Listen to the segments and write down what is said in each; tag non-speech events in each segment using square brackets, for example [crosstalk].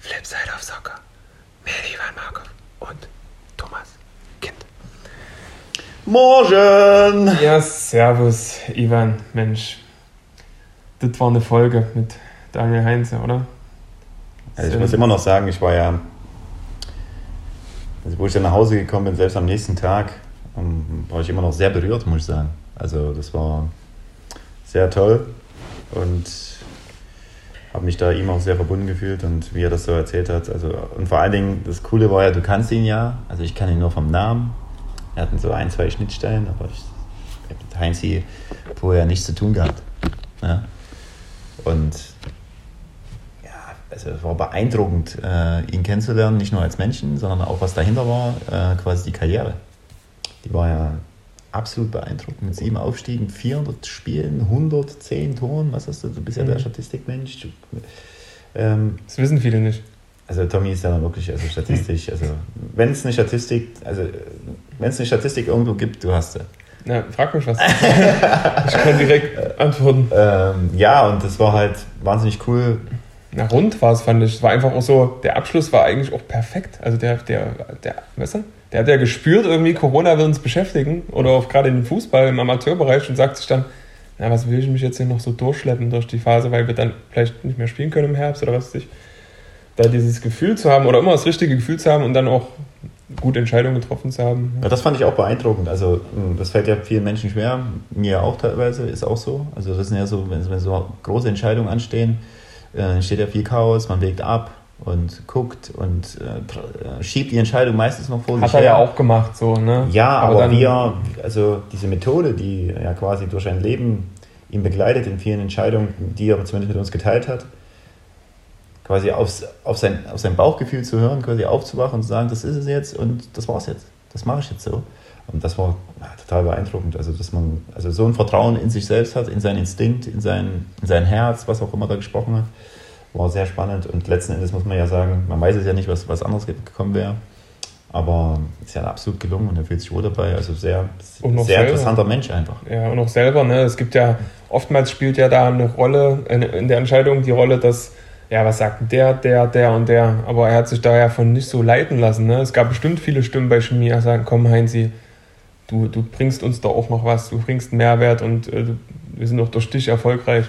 Flipside of Soccer. Mit Ivan Markov und Thomas Kind. Morgen! Ja, servus, Ivan. Mensch, das war eine Folge mit Daniel Heinze, oder? Also ich muss immer noch sagen, ich war ja, also wo ich dann nach Hause gekommen bin, selbst am nächsten Tag, war ich immer noch sehr berührt, muss ich sagen. Also das war sehr toll und habe mich da ihm auch sehr verbunden gefühlt und wie er das so erzählt hat. Also, und vor allen Dingen, das Coole war ja, du kannst ihn ja, also ich kann ihn nur vom Namen. Wir hatten so ein, zwei Schnittstellen, aber ich, ich habe mit Heinzi vorher nichts zu tun gehabt. Ja? Und ja, also es war beeindruckend, äh, ihn kennenzulernen, nicht nur als Menschen, sondern auch was dahinter war, äh, quasi die Karriere. Die war ja absolut beeindruckend. Mit sieben Aufstiegen, 400 Spielen, 110 Toren. Was hast du? Du bist ja der Mhm. Statistikmensch. Du, ähm, Das wissen viele nicht. also Tommy ist ja wirklich also statistisch. [laughs] Also wenn es eine Statistik, also wenn es eine Statistik irgendwo gibt, du hast sie. Na, frag mich was. ich kann direkt antworten. [laughs] Ähm, ja, und das war halt wahnsinnig cool. Na, rund war es, fand ich. Es war einfach auch so, der Abschluss war eigentlich auch perfekt. Also der, der, der, weißt du, der hat ja gespürt, irgendwie Corona wird uns beschäftigen. Oder auch gerade im Fußball, im Amateurbereich und sagt sich dann, na, was will ich mich jetzt hier noch so durchschleppen durch die Phase, weil wir dann vielleicht nicht mehr spielen können im Herbst oder was weiß ich. Da dieses Gefühl zu haben oder immer das richtige Gefühl zu haben und dann auch gute Entscheidungen getroffen zu haben. Ja, das fand ich auch beeindruckend. Also das fällt ja vielen Menschen schwer, mir auch teilweise, ist auch so. Also das sind ja so, wenn, wenn so große Entscheidungen anstehen, äh, entsteht ja viel Chaos, man wägt ab und guckt und äh, äh, schiebt die Entscheidung meistens noch vor Hat sich er her. ja auch gemacht, so, ne? Ja, aber, dann- wir, also diese Methode, die ja quasi durch ein Leben ihn begleitet in vielen Entscheidungen, die er zumindest mit uns geteilt hat, quasi aufs, auf, sein, auf sein Bauchgefühl zu hören, quasi aufzuwachen und zu sagen, das ist es jetzt und das war's jetzt. Das mache ich jetzt so. Und das war ja, total beeindruckend. Also, dass man also so ein Vertrauen in sich selbst hat, in seinen Instinkt, in sein, in sein Herz, was auch immer da gesprochen hat, war sehr spannend. Und letzten Endes muss man ja sagen, man weiß es ja nicht, was, was anderes gekommen wäre. Aber es ist ja absolut gelungen und er fühlt sich wohl dabei. Also sehr, sehr selber. interessanter Mensch einfach. Ja, und auch selber, ne? Es gibt ja, oftmals spielt ja da eine Rolle, in, der Entscheidung die Rolle, dass, ja, was sagt der, der, der und der, aber er hat sich da ja von nicht so leiten lassen, ne? Es gab bestimmt viele Stimmen bei Chemie, die sagen, komm Heinzi, du, du bringst uns da auch noch was, du bringst einen Mehrwert und äh, wir sind auch durch dich erfolgreich.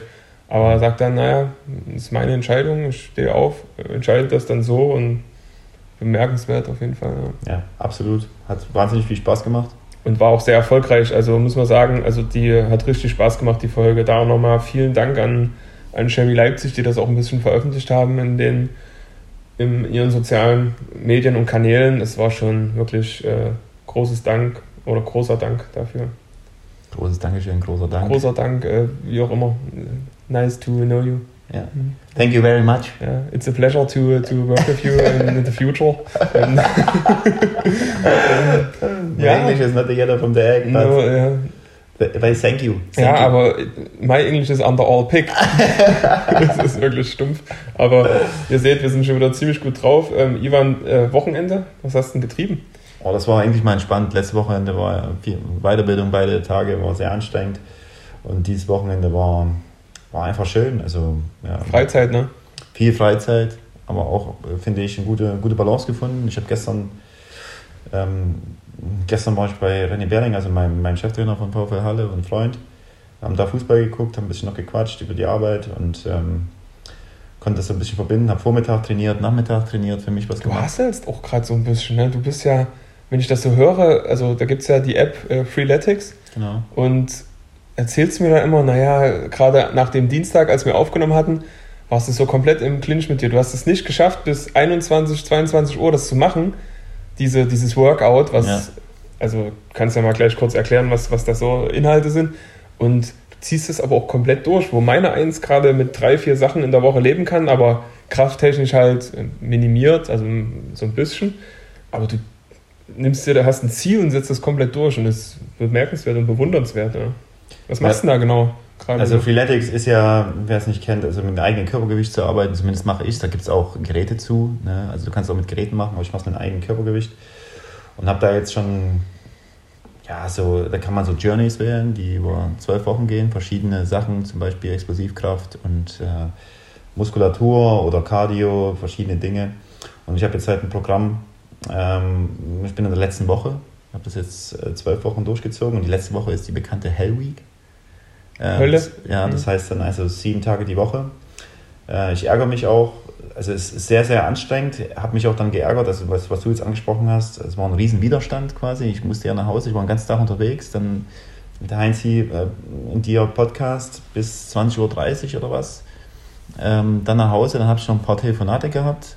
Aber er sagt dann, naja, das ist meine Entscheidung, ich stehe auf, entscheide das dann so und bemerkenswert auf jeden Fall, ja. Ja, absolut. Hat wahnsinnig viel Spaß gemacht. und war auch sehr erfolgreich. Also muss man sagen, also die hat richtig Spaß gemacht, die Folge. Da auch nochmal vielen Dank an, an Chemie Leipzig, die das auch ein bisschen veröffentlicht haben in den in ihren sozialen Medien und Kanälen. Es war schon wirklich äh, großes Dank oder großer Dank dafür. Großes Dankeschön, großer Dank. Großer Dank, äh, wie auch immer. Nice to know you. Ja. Thank you very much. Yeah, it's a pleasure to, to work with you in, the future. And, [laughs] [laughs] My Ja. English is not the yellow from the egg, but, no, but, but thank you. Thank Ja, you. aber my English is under all pick. [laughs] das ist wirklich stumpf. Aber ihr seht, wir sind schon wieder ziemlich gut drauf. Ähm, Ivan, äh, Wochenende, was hast du denn getrieben? Oh, das war eigentlich mal entspannt. Letztes Wochenende war viel Weiterbildung, beide Tage war sehr anstrengend. Und dieses Wochenende war, war einfach schön. Also ja, Freizeit, ne? viel Freizeit, aber auch, äh, finde ich, eine gute, gute Balance gefunden. Ich habe gestern, ähm, gestern war ich bei René Bering, also meinem, meinem Cheftrainer von VfL Halle und Freund, haben da Fußball geguckt, haben ein bisschen noch gequatscht über die Arbeit und ähm, konnte das so ein bisschen verbinden. Habe Vormittag trainiert, Nachmittag trainiert, für mich was Du gemacht. hast jetzt auch gerade so ein bisschen, ne? Du bist ja, wenn ich das so höre, also da gibt es ja die App äh, Freeletics Genau. und erzählst mir dann immer, naja, gerade nach dem Dienstag, als wir aufgenommen hatten, warst du so komplett im Clinch mit dir. Du hast es nicht geschafft, bis 21, 22 Uhr das zu machen, diese, dieses Workout, was, Ja. also kannst ja mal gleich kurz erklären, was, was das so Inhalte sind. Und du ziehst es aber auch komplett durch, wo meine Eins gerade mit drei, vier Sachen in der Woche leben kann, aber krafttechnisch halt minimiert, also so ein bisschen. Aber du nimmst dir, da hast ein Ziel und setzt das komplett durch und das ist bemerkenswert und bewundernswert. Ja. Was machst du denn da genau? Gerade Also so? Freeletics ist ja, wer es nicht kennt, also mit dem eigenen Körpergewicht zu arbeiten, zumindest mache ich da gibt es auch Geräte zu. Ne? Also du kannst auch mit Geräten machen, aber ich mache es mit dem eigenen Körpergewicht. Und habe da jetzt schon ja, so, da kann man so Journeys wählen, die über zwölf Wochen gehen, verschiedene Sachen, zum Beispiel Explosivkraft und äh, Muskulatur oder Cardio, verschiedene Dinge. Und ich habe jetzt halt ein Programm, ähm, ich bin in der letzten Woche, habe das jetzt äh, zwölf Wochen durchgezogen und die letzte Woche ist die bekannte Hell Week. Äh, Hölle? Das, ja, das Mhm. heißt dann also sieben Tage die Woche. Äh, ich ärgere mich auch, also es ist sehr, sehr anstrengend, habe mich auch dann geärgert, also was, was du jetzt angesprochen hast, es war ein riesen Widerstand quasi, ich musste ja nach Hause, ich war den ganzen Tag unterwegs, dann mit der Heinzi äh, in dir Podcast bis 20.30 Uhr oder was, ähm, dann nach Hause, dann habe ich noch ein paar Telefonate gehabt,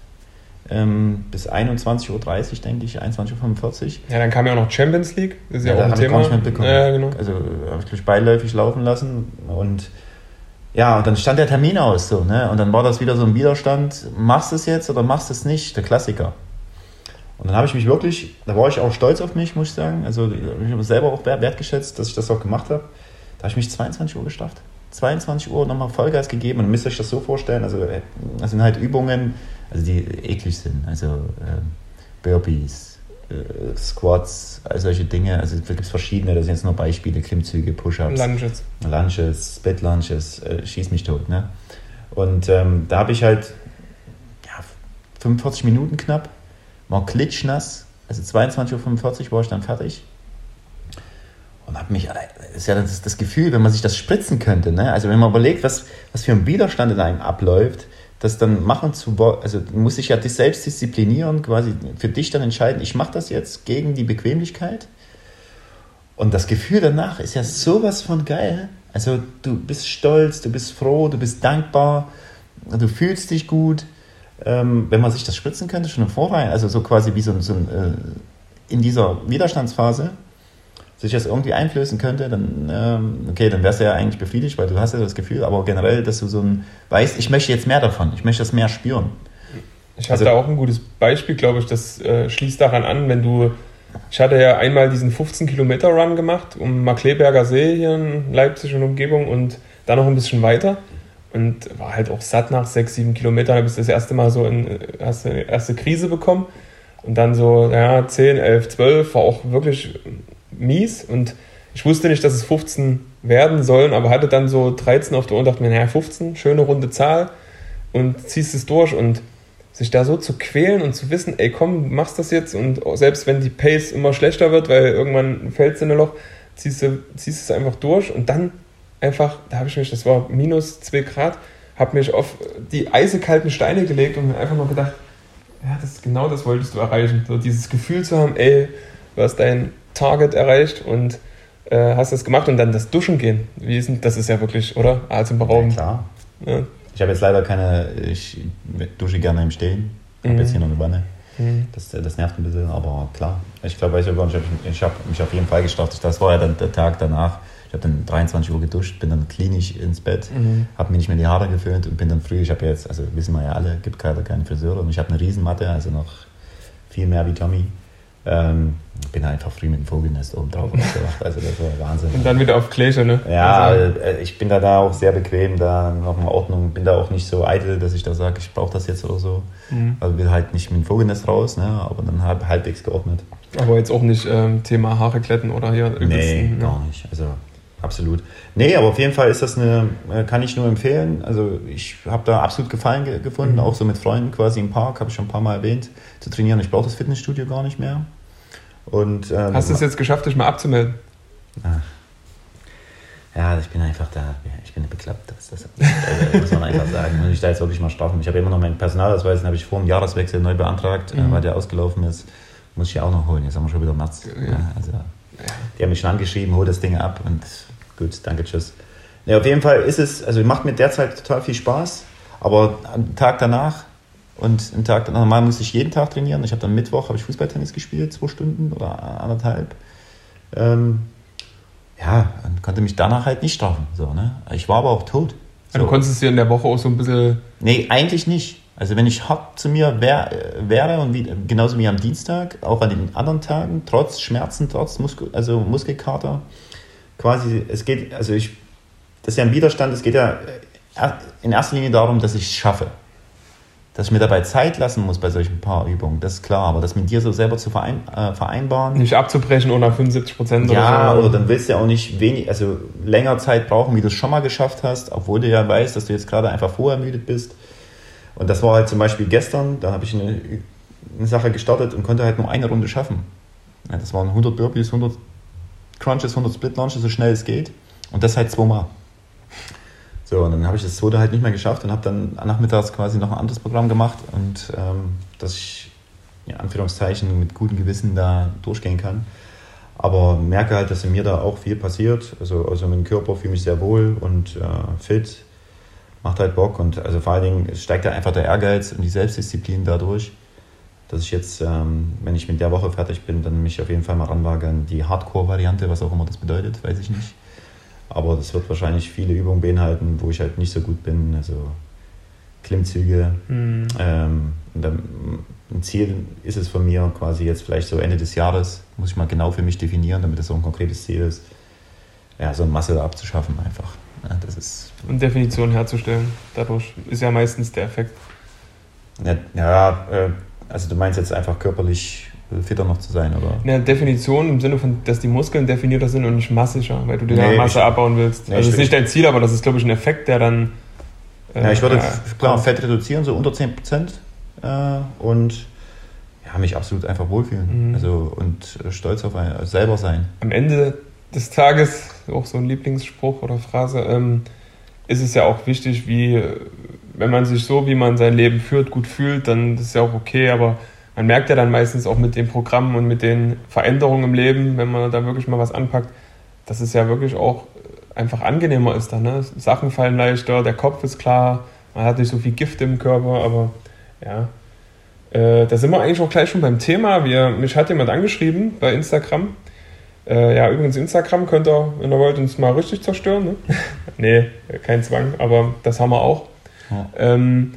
ähm, bis 21.30 Uhr, denke ich, 21.45 Uhr. Ja, dann kam ja auch noch Champions League. Das ist ja, Ja, auch ein ich Thema. nicht mitbekommen. Ja, genau. Also habe ich gleich beiläufig laufen lassen und ja, und dann stand der Termin aus so, ne? Und dann war das wieder so ein Widerstand, machst du es jetzt oder machst du es nicht, der Klassiker. Und dann habe ich mich wirklich, da war ich auch stolz auf mich, muss ich sagen. Also ich habe selber auch wert- wertgeschätzt, dass ich das auch gemacht habe. Da habe ich mich 22 Uhr geschafft. 22 Uhr nochmal Vollgas gegeben und müsst euch das so vorstellen, also äh, das sind halt Übungen, also die eklig sind, also äh, Burpees, äh, Squats, all solche Dinge, also da gibt es verschiedene, das sind jetzt nur Beispiele, Klimmzüge, Push-Ups, Lunges. Lunches, Lunches, äh, schieß mich tot, ne? Und ähm, da habe ich halt ja, 45 Minuten knapp, war klitschnass, also 22.45 Uhr war ich dann fertig. Und habe mich, das ist ja das, das Gefühl, wenn man sich das spritzen könnte, ne? Also wenn man überlegt, was, was für ein Widerstand in einem abläuft, das dann machen zu wollen, also du musst dich ja dich selbst disziplinieren, quasi für dich dann entscheiden, ich mache das jetzt gegen die Bequemlichkeit. Und das Gefühl danach ist ja sowas von geil. Also du bist stolz, du bist froh, du bist dankbar, du fühlst dich gut. Ähm, wenn man sich das spritzen könnte, schon im Vorhinein, also so quasi wie so, so ein, äh, in dieser Widerstandsphase, sich das irgendwie einflößen könnte, dann, ähm, okay, dann wärst du ja eigentlich befriedigt, weil du hast ja das Gefühl, aber generell, dass du so ein, weißt, ich möchte jetzt mehr davon, ich möchte das mehr spüren. Ich habe Also- da auch ein gutes Beispiel, glaube ich, das äh, schließt daran an, wenn du. Ich hatte ja einmal diesen 15-Kilometer-Run gemacht um Markleberger See hier in Leipzig und Umgebung und dann noch ein bisschen weiter. Und war halt auch satt nach sechs, sieben Kilometern. habe ich das erste Mal so in erste, erste Krise bekommen. Und dann so, ja, 10, 11, 12 war auch wirklich mies. Und ich wusste nicht, dass es 15 werden sollen, aber hatte dann so 13 auf der Uhr und dachte mir, naja, 15, schöne runde Zahl. Und ziehst es durch und sich da so zu quälen und zu wissen, ey komm, machst das jetzt und selbst wenn die Pace immer schlechter wird, weil irgendwann fällt es in ein Loch, ziehst du ziehst es einfach durch und dann einfach, da habe ich mich, das war minus 2 Grad, habe mich auf die eisekalten Steine gelegt und mir einfach nur gedacht, ja, das genau das wolltest du erreichen. So dieses Gefühl zu haben, ey, hast dein Target erreicht und äh, hast das gemacht und dann das Duschen gehen. Wie ist denn, das ist ja wirklich, oder? Atemberaubend. klar. Ja. Ich habe jetzt leider keine, ich dusche gerne im Stehen, ich habe Mhm. jetzt hier noch eine Wanne. Mhm. Das, das nervt ein bisschen, aber klar. Ich glaube, ich nicht, ich, habe mich auf jeden Fall gestartet. Das war ja dann der Tag danach. Ich habe dann 23 Uhr geduscht, bin dann klinisch ins Bett, Mhm. habe mir nicht mehr die Haare geföhnt und bin dann früh, ich habe jetzt, also wissen wir ja alle, gibt keiner keine Friseure und ich habe eine Riesenmatte, also noch viel mehr wie Tommy. Ähm, bin einfach früh mit dem Vogelnest oben drauf aufgewacht, also das war Wahnsinn. Und dann wieder auf Gläser, ne? Ja, Also, äh, ich bin da, da auch sehr bequem, da noch in Ordnung, bin da auch nicht so eitel, dass ich da sage, ich brauche das jetzt oder so. mhm. Also will halt nicht mit dem Vogelnest raus, ne, aber dann halb, halbwegs geordnet. Aber jetzt auch nicht ähm, Thema Haare glätten oder hier Nee, übelsten, ne? gar nicht. Also absolut. Nee, aber auf jeden Fall ist das eine, äh, kann ich nur empfehlen. Also ich habe da absolut Gefallen ge gefunden, Mhm. auch so mit Freunden quasi im Park, habe ich schon ein paar Mal erwähnt, zu trainieren. Ich brauche das Fitnessstudio gar nicht mehr. Und, ähm, Hast du es jetzt geschafft, dich mal abzumelden? Ja, ich bin einfach da, ich bin beklappt, das, das also, muss man einfach sagen. Muss ich da jetzt wirklich mal strafen. Ich habe immer noch meinen Personalausweis, den habe ich vor dem Jahreswechsel neu beantragt, äh, Mhm. weil der ausgelaufen ist. Muss ich ja auch noch holen. Jetzt haben wir schon wieder März. Ja. Ja, also, die haben mich schon angeschrieben, hol das Ding ab und gut, danke, tschüss. Ja, auf jeden Fall ist es, also macht mir derzeit total viel Spaß, aber am Tag danach und am Tag danach, normal muss ich jeden Tag trainieren. Ich habe dann Mittwoch, habe ich Fußballtennis gespielt, zwei Stunden oder anderthalb. Ähm, ja, und konnte mich danach halt nicht strafen. So, ne? Ich war aber auch tot. Du konntest dir in der Woche auch so ein bisschen. Nee, eigentlich nicht. Also wenn ich hart zu mir wär, wäre und wie, genauso wie am Dienstag, auch an den anderen Tagen, trotz Schmerzen, trotz Muskel, also Muskelkater, quasi, es geht, also ich, das ist ja ein Widerstand, es geht ja äh, in erster Linie darum, dass ich es schaffe. dass ich mir dabei Zeit lassen muss bei solchen paar Übungen, das ist klar. Aber das mit dir so selber zu verein, äh, vereinbaren. Nicht abzubrechen ohne 75 Prozent ja, oder so. oder dann willst du ja auch nicht wenig, also länger Zeit brauchen, wie du es schon mal geschafft hast, obwohl du ja weißt, dass du jetzt gerade einfach vorermüdet bist. Und das war halt zum Beispiel gestern, da habe ich eine, eine, Sache gestartet und konnte halt nur eine Runde schaffen. Ja, das waren 100 Burpees, 100 Crunches, 100 Split Launches, so schnell es geht. Und das halt zweimal. So, und dann habe ich das zweite halt nicht mehr geschafft und habe dann nachmittags quasi noch ein anderes Programm gemacht und ähm, dass ich, in Anführungszeichen, mit gutem Gewissen da durchgehen kann. Aber merke halt, dass in mir da auch viel passiert. Also, also dem Körper fühle ich mich sehr wohl und äh, fit, macht halt Bock. Und also vor allen Dingen steigt da einfach der Ehrgeiz und die Selbstdisziplin dadurch, dass ich jetzt, ähm, wenn ich mit der Woche fertig bin, dann mich auf jeden Fall mal ranwage an die Hardcore-Variante, was auch immer das bedeutet, weiß ich nicht. Aber das wird wahrscheinlich viele Übungen beinhalten, wo ich halt nicht so gut bin. Also Klimmzüge. Mhm. Ähm, ein Ziel ist es von mir quasi jetzt vielleicht so Ende des Jahres, muss ich mal genau für mich definieren, damit das so ein konkretes Ziel ist, ja, so eine Masse abzuschaffen einfach. Ja, das ist Und Definition herzustellen. Dadurch ist ja meistens der Effekt. Ja, ja äh, also du meinst jetzt einfach körperlich fitter noch zu sein, oder? Eine Definition im Sinne von, dass die Muskeln definierter sind und nicht massischer, weil du dir nee, Masse ich, abbauen willst. Nee, also das ist nicht dein Ziel, aber das ist, glaube ich, ein Effekt, der dann. Äh, ja, ich würde ja, klar Fett reduzieren, so unter 10 Prozent. Äh, und ja, mich absolut einfach wohlfühlen. Mhm. Also und stolz auf ein, selber sein. Am Ende des Tages, auch so ein Lieblingsspruch oder Phrase, ähm, ist es ja auch wichtig, wie wenn man sich so, wie man sein Leben führt, gut fühlt, dann ist ja auch okay, aber man merkt ja dann meistens auch mit den Programmen und mit den Veränderungen im Leben, wenn man da wirklich mal was anpackt, dass es ja wirklich auch einfach angenehmer ist dann. Ne? Sachen fallen leichter, der Kopf ist klar, man hat nicht so viel Gift im Körper, aber ja. Äh, da sind wir eigentlich auch gleich schon beim Thema. Wir, mich hat jemand angeschrieben bei Instagram. Äh, ja, übrigens, Instagram könnt ihr, wenn ihr wollt, uns mal richtig zerstören. Ne? [laughs] nee, kein Zwang, aber das haben wir auch. Ähm,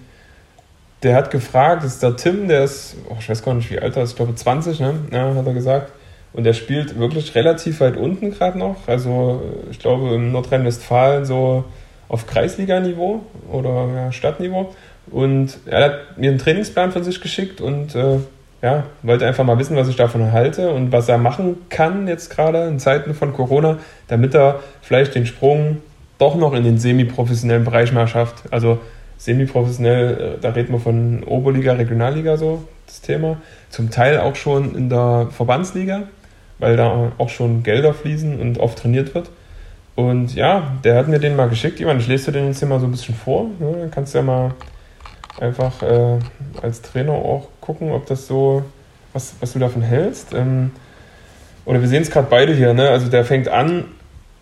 der hat gefragt, das ist der Tim, der ist, oh, ich weiß gar nicht, wie alt er ist, ich glaube 20, ne? Ja, hat er gesagt. Und der spielt wirklich relativ weit unten gerade noch. Also ich glaube in Nordrhein-Westfalen so auf Kreisliganiveau oder ja, Stadtniveau. Und er hat mir einen Trainingsplan von sich geschickt und äh, ja, wollte einfach mal wissen, was ich davon halte und was er machen kann jetzt gerade in Zeiten von Corona, damit er vielleicht den Sprung doch noch in den semi-professionellen Bereich mal schafft. Also semi-professionell, äh, da reden wir von Oberliga, Regionalliga so, das Thema. Zum Teil auch schon in der Verbandsliga, weil da auch schon Gelder fließen und oft trainiert wird. Und ja, der hat mir den mal geschickt. Ich meine, ich lese dir den jetzt hier mal so ein bisschen vor. Ne? Dann kannst du ja mal einfach äh, als Trainer auch gucken, ob das so, was, was du davon hältst. Ähm, oder wir sehen es gerade beide hier. Ne? Also der fängt an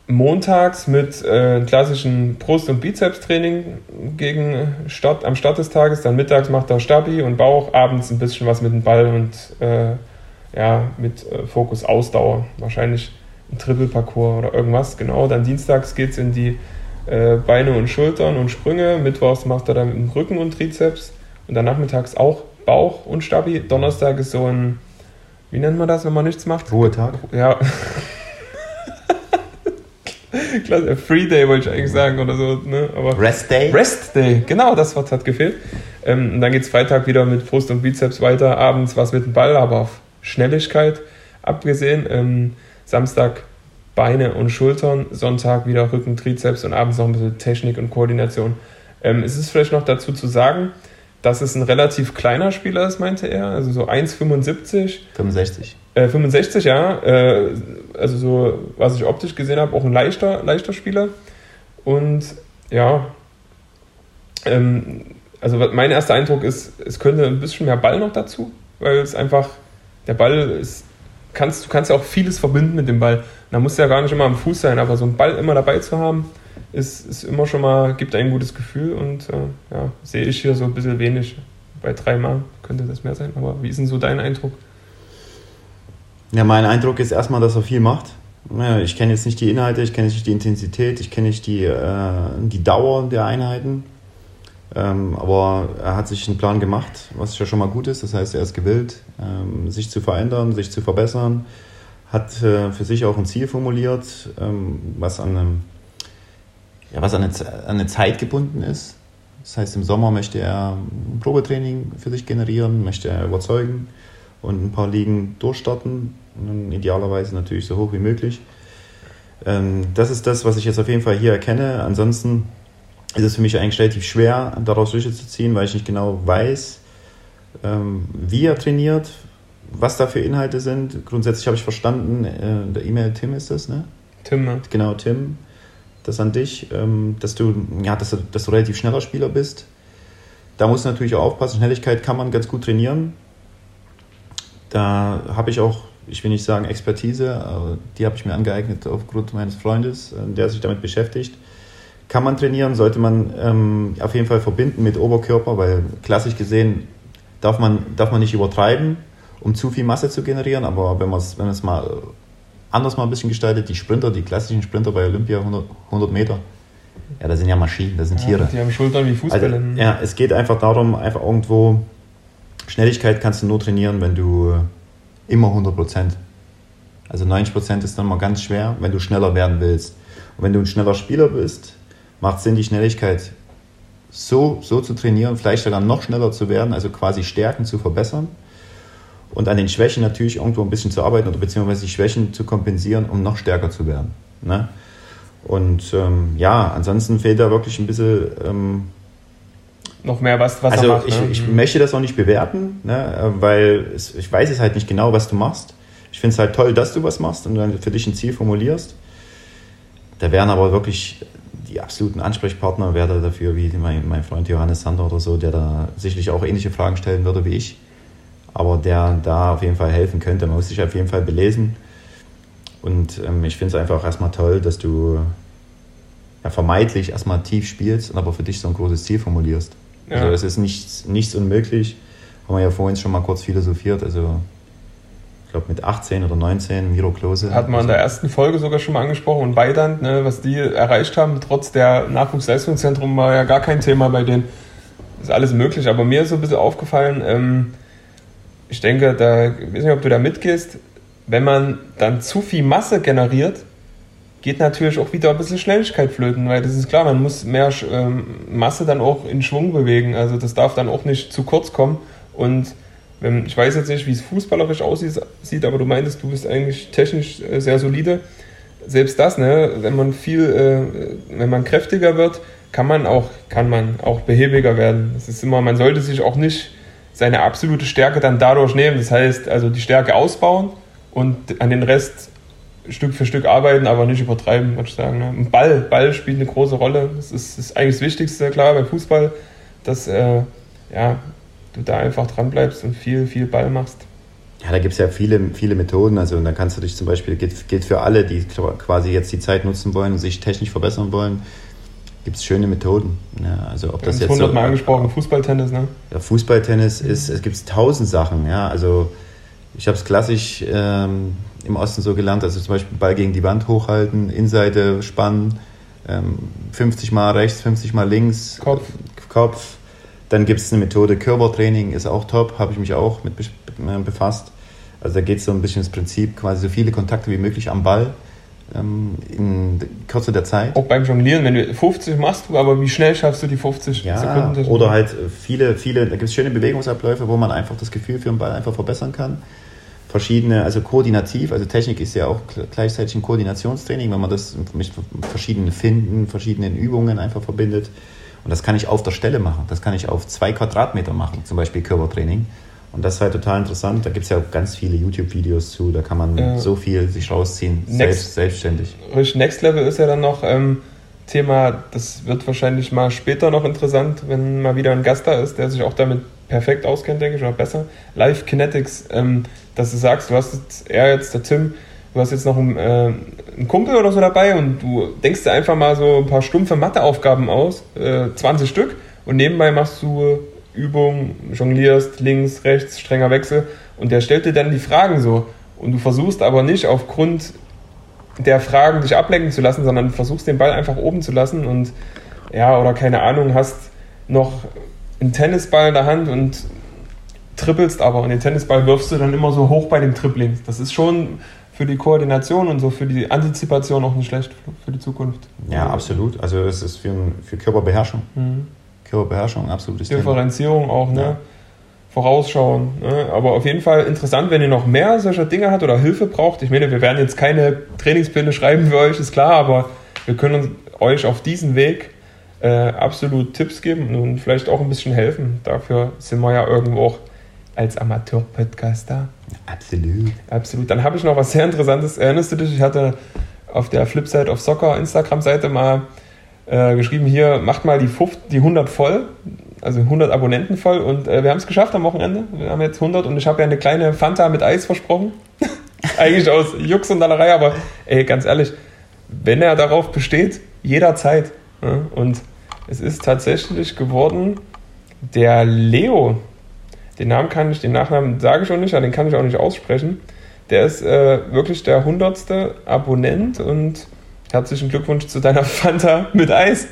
montags mit äh, klassischen Brust- und Bizepstraining gegen Start, am Start des Tages, dann mittags macht er Stabi und Bauch, abends ein bisschen was mit dem Ball und äh, ja, mit äh, Fokus Ausdauer, wahrscheinlich ein Triple-Parcours oder irgendwas, genau. Dann dienstags geht es in die äh, Beine und Schultern und Sprünge, mittwochs macht er dann mit dem Rücken und Trizeps und dann nachmittags auch Bauch und Stabi. Donnerstag ist so ein, wie nennt man das, wenn man nichts macht? Ruhetag. Ja. [laughs] Klasse, Free Day wollte ich eigentlich sagen oder so. Ne? Aber Rest Day? Rest Day, genau, das Wort hat gefehlt. Ähm, und dann geht es Freitag wieder mit Brust und Bizeps weiter, abends was mit dem Ball, aber auf Schnelligkeit abgesehen. Ähm, Samstag Beine und Schultern, Sonntag wieder Rücken, Trizeps und abends noch ein bisschen Technik und Koordination. Ähm, es ist vielleicht noch dazu zu sagen, dass es ein relativ kleiner Spieler ist, meinte er, also so 1,75. 65. Äh, 65, ja. Äh, also so, was ich optisch gesehen habe, auch ein leichter, leichter Spieler. Und ja, ähm, also mein erster Eindruck ist, es könnte ein bisschen mehr Ball noch dazu, weil es einfach, der Ball ist, kannst, du kannst ja auch vieles verbinden mit dem Ball. Da muss ja gar nicht immer am Fuß sein, aber so einen Ball immer dabei zu haben, ist, ist immer schon mal, gibt ein gutes Gefühl und äh, ja, sehe ich hier so ein bisschen wenig. Bei dreimal könnte das mehr sein, aber wie ist denn so dein Eindruck? Ja, mein Eindruck ist erstmal, dass er viel macht. Ich kenne jetzt nicht die Inhalte, ich kenne nicht die Intensität, ich kenne nicht die, äh, die Dauer der Einheiten. Ähm, aber er hat sich einen Plan gemacht, was ja schon mal gut ist. Das heißt, er ist gewillt, ähm, sich zu verändern, sich zu verbessern, hat äh, für sich auch ein Ziel formuliert, ähm, was an, ja, was an eine, an eine Zeit gebunden ist. Das heißt, im Sommer möchte er ein Probetraining für sich generieren, möchte er überzeugen und ein paar Ligen durchstarten. Idealerweise natürlich so hoch wie möglich. Ähm, das ist das, was ich jetzt auf jeden Fall hier erkenne. Ansonsten ist es für mich eigentlich relativ schwer, daraus Schlüsse zu ziehen, weil ich nicht genau weiß, ähm, wie er trainiert, was da für Inhalte sind. Grundsätzlich habe ich verstanden, äh, der E-Mail Tim ist das, ne? Tim, ne? Genau, Tim. Das an dich, ähm, dass du, ja, dass du, dass du relativ schneller Spieler bist. Da muss natürlich auch aufpassen. Schnelligkeit kann man ganz gut trainieren. Da habe ich auch, ich will nicht sagen Expertise, aber die habe ich mir angeeignet aufgrund meines Freundes, äh, der sich damit beschäftigt. Kann man trainieren, sollte man ähm, auf jeden Fall verbinden mit Oberkörper, weil klassisch gesehen darf man, darf man nicht übertreiben, um zu viel Masse zu generieren, aber wenn man es wenn mal anders mal ein bisschen gestaltet, die Sprinter, die klassischen Sprinter bei Olympia 100, 100 Meter, ja, das sind ja Maschinen, das sind Tiere. Ja, die haben Schultern wie Fußball. Also, ja, es geht einfach darum, einfach irgendwo, Schnelligkeit kannst du nur trainieren, wenn du immer 100 Prozent. Also 90 Prozent ist dann mal ganz schwer, wenn du schneller werden willst. Und wenn du ein schneller Spieler bist, macht es Sinn, die Schnelligkeit so, so zu trainieren, vielleicht sogar noch schneller zu werden, also quasi Stärken zu verbessern und an den Schwächen natürlich irgendwo ein bisschen zu arbeiten oder beziehungsweise die Schwächen zu kompensieren, um noch stärker zu werden. Ne? Und ähm, ja, ansonsten fehlt da wirklich ein bisschen. Ähm, noch mehr was, was also er macht. Ich, ne? ich mhm. möchte das auch nicht bewerten, ne? weil es, ich weiß es halt nicht genau, was du machst. Ich finde es halt toll, dass du was machst und dann für dich ein Ziel formulierst. Da wären aber wirklich die absoluten Ansprechpartner wäre da dafür, wie mein, mein Freund Johannes Sander oder so, der da sicherlich auch ähnliche Fragen stellen würde wie ich, aber der da auf jeden Fall helfen könnte. Man muss sich auf jeden Fall belesen. Und ähm, ich finde es einfach erstmal toll, dass du ja, vermeintlich erstmal tief spielst und aber für dich so ein großes Ziel formulierst. Ja. Also es ist nichts, nichts unmöglich. Haben wir ja vorhin schon mal kurz philosophiert. Also ich glaube mit 18 oder 19, Miro Klose. Hat man in der ersten Folge sogar schon mal angesprochen und Weidand, ne, was die erreicht haben, trotz der Nachwuchsleistungszentrum war ja gar kein Thema bei denen. Ist alles möglich, aber mir ist so ein bisschen aufgefallen, ähm, ich denke, da, ich weiß nicht, ob du da mitgehst, wenn man dann zu viel Masse generiert, geht natürlich auch wieder ein bisschen Schnelligkeit flöten, weil das ist klar, man muss mehr ähm, Masse dann auch in Schwung bewegen. Also das darf dann auch nicht zu kurz kommen und wenn, ich weiß jetzt nicht, wie es fußballerisch aussieht, aber du meintest, du bist eigentlich technisch äh, sehr solide. Selbst das, ne, wenn man viel, äh, wenn man kräftiger wird, kann man auch, kann man auch behäbiger werden. Das ist immer, man sollte sich auch nicht seine absolute Stärke dann dadurch nehmen. Das heißt, also die Stärke ausbauen und an den Rest Stück für Stück arbeiten, aber nicht übertreiben, würde ich sagen. Ne? Ein Ball, Ball spielt eine große Rolle. Das ist, ist eigentlich das Wichtigste, klar, beim Fußball, dass äh, ja, du da einfach dran bleibst und viel, viel Ball machst. Ja, da gibt es ja viele, viele Methoden. Also da kannst du dich zum Beispiel, gilt, gilt für alle, die quasi jetzt die Zeit nutzen wollen und sich technisch verbessern wollen, gibt es schöne Methoden. Ja, also ob das jetzt 100 Mal so, angesprochen, Fußballtennis, ne? Ja, Fußballtennis ist, es gibt tausend Sachen, ja. Also ich habe es klassisch ähm, im Osten so gelernt, also zum Beispiel Ball gegen die Wand hochhalten, Innenseite spannen, ähm, 50 mal rechts, 50 mal links, Kopf, Kopf dann gibt es eine Methode, Körpertraining ist auch top, habe ich mich auch mit äh, befasst. Also da geht es so ein bisschen ins Prinzip, quasi so viele Kontakte wie möglich am Ball ähm, in Kürze der Zeit. Auch beim Jonglieren, wenn du 50 machst du, aber wie schnell schaffst du die 50 ja, Sekunden? Oder halt viele, viele, da gibt es schöne Bewegungsabläufe, wo man einfach das Gefühl für den Ball einfach verbessern kann. Verschiedene, also koordinativ, also Technik ist ja auch gleichzeitig ein Koordinationstraining, wenn man das mit verschiedenen Finden, verschiedenen Übungen einfach verbindet. Und das kann ich auf der Stelle machen. Das kann ich auf zwei Quadratmeter machen, zum Beispiel Körpertraining. Und das ist halt total interessant. Da gibt es ja auch ganz viele YouTube-Videos zu. Da kann man ja. so viel sich rausziehen, Next, selbst, selbstständig. Next Level ist ja dann noch ähm, Thema, das wird wahrscheinlich mal später noch interessant, wenn mal wieder ein Gast da ist, der sich auch damit perfekt auskennt, denke ich, oder besser. Live Kinetics, ähm, dass du sagst, du hast jetzt, er jetzt, der Tim, du hast jetzt noch einen, äh, einen, Kumpel oder so dabei und du denkst dir einfach mal so ein paar stumpfe Matheaufgaben aus, äh, 20 Stück, und nebenbei machst du Übungen, jonglierst links, rechts, strenger Wechsel und der stellt dir dann die Fragen so. Und du versuchst aber nicht aufgrund der Fragen dich ablenken zu lassen, sondern versuchst den Ball einfach oben zu lassen und ja, oder keine Ahnung, hast noch einen Tennisball in der Hand und trippelst aber und den Tennisball wirfst du dann immer so hoch bei dem Tripling. Das ist schon für die Koordination und so für die Antizipation auch nicht schlecht für die Zukunft. Ja, absolut. Also es ist für, für Körperbeherrschung. Mhm. Körperbeherrschung, absolutes Thema. Differenzierung auch, ne? Ja. Vorausschauen. Ne? Aber auf jeden Fall interessant, wenn ihr noch mehr solcher Dinge habt oder Hilfe braucht. Ich meine, wir werden jetzt keine Trainingspläne [laughs] schreiben für euch, ist klar, aber wir können euch auf diesem Weg äh, absolut Tipps geben und vielleicht auch ein bisschen helfen. Dafür sind wir ja irgendwo auch als Amateur-Podcast da. Absolut. Absolut. Dann habe ich noch was sehr Interessantes. Erinnerst du dich? Ich hatte auf der Flipside of Soccer Instagram-Seite mal äh, geschrieben, hier macht mal die, 50, die 100 voll, also 100 Abonnenten voll und äh, wir haben es geschafft am Wochenende. Wir haben jetzt 100 und ich habe ja eine kleine Fanta mit Eis versprochen. [laughs] Eigentlich aus Jux und Dallerei, aber ey, ganz ehrlich, wenn er darauf besteht, jederzeit. Ja? Und es ist tatsächlich geworden der Leo. Den Namen kann ich, den Nachnamen sage ich auch nicht, aber den kann ich auch nicht aussprechen. Der ist äh, wirklich der hundertste Abonnent und herzlichen Glückwunsch zu deiner Fanta mit Eis.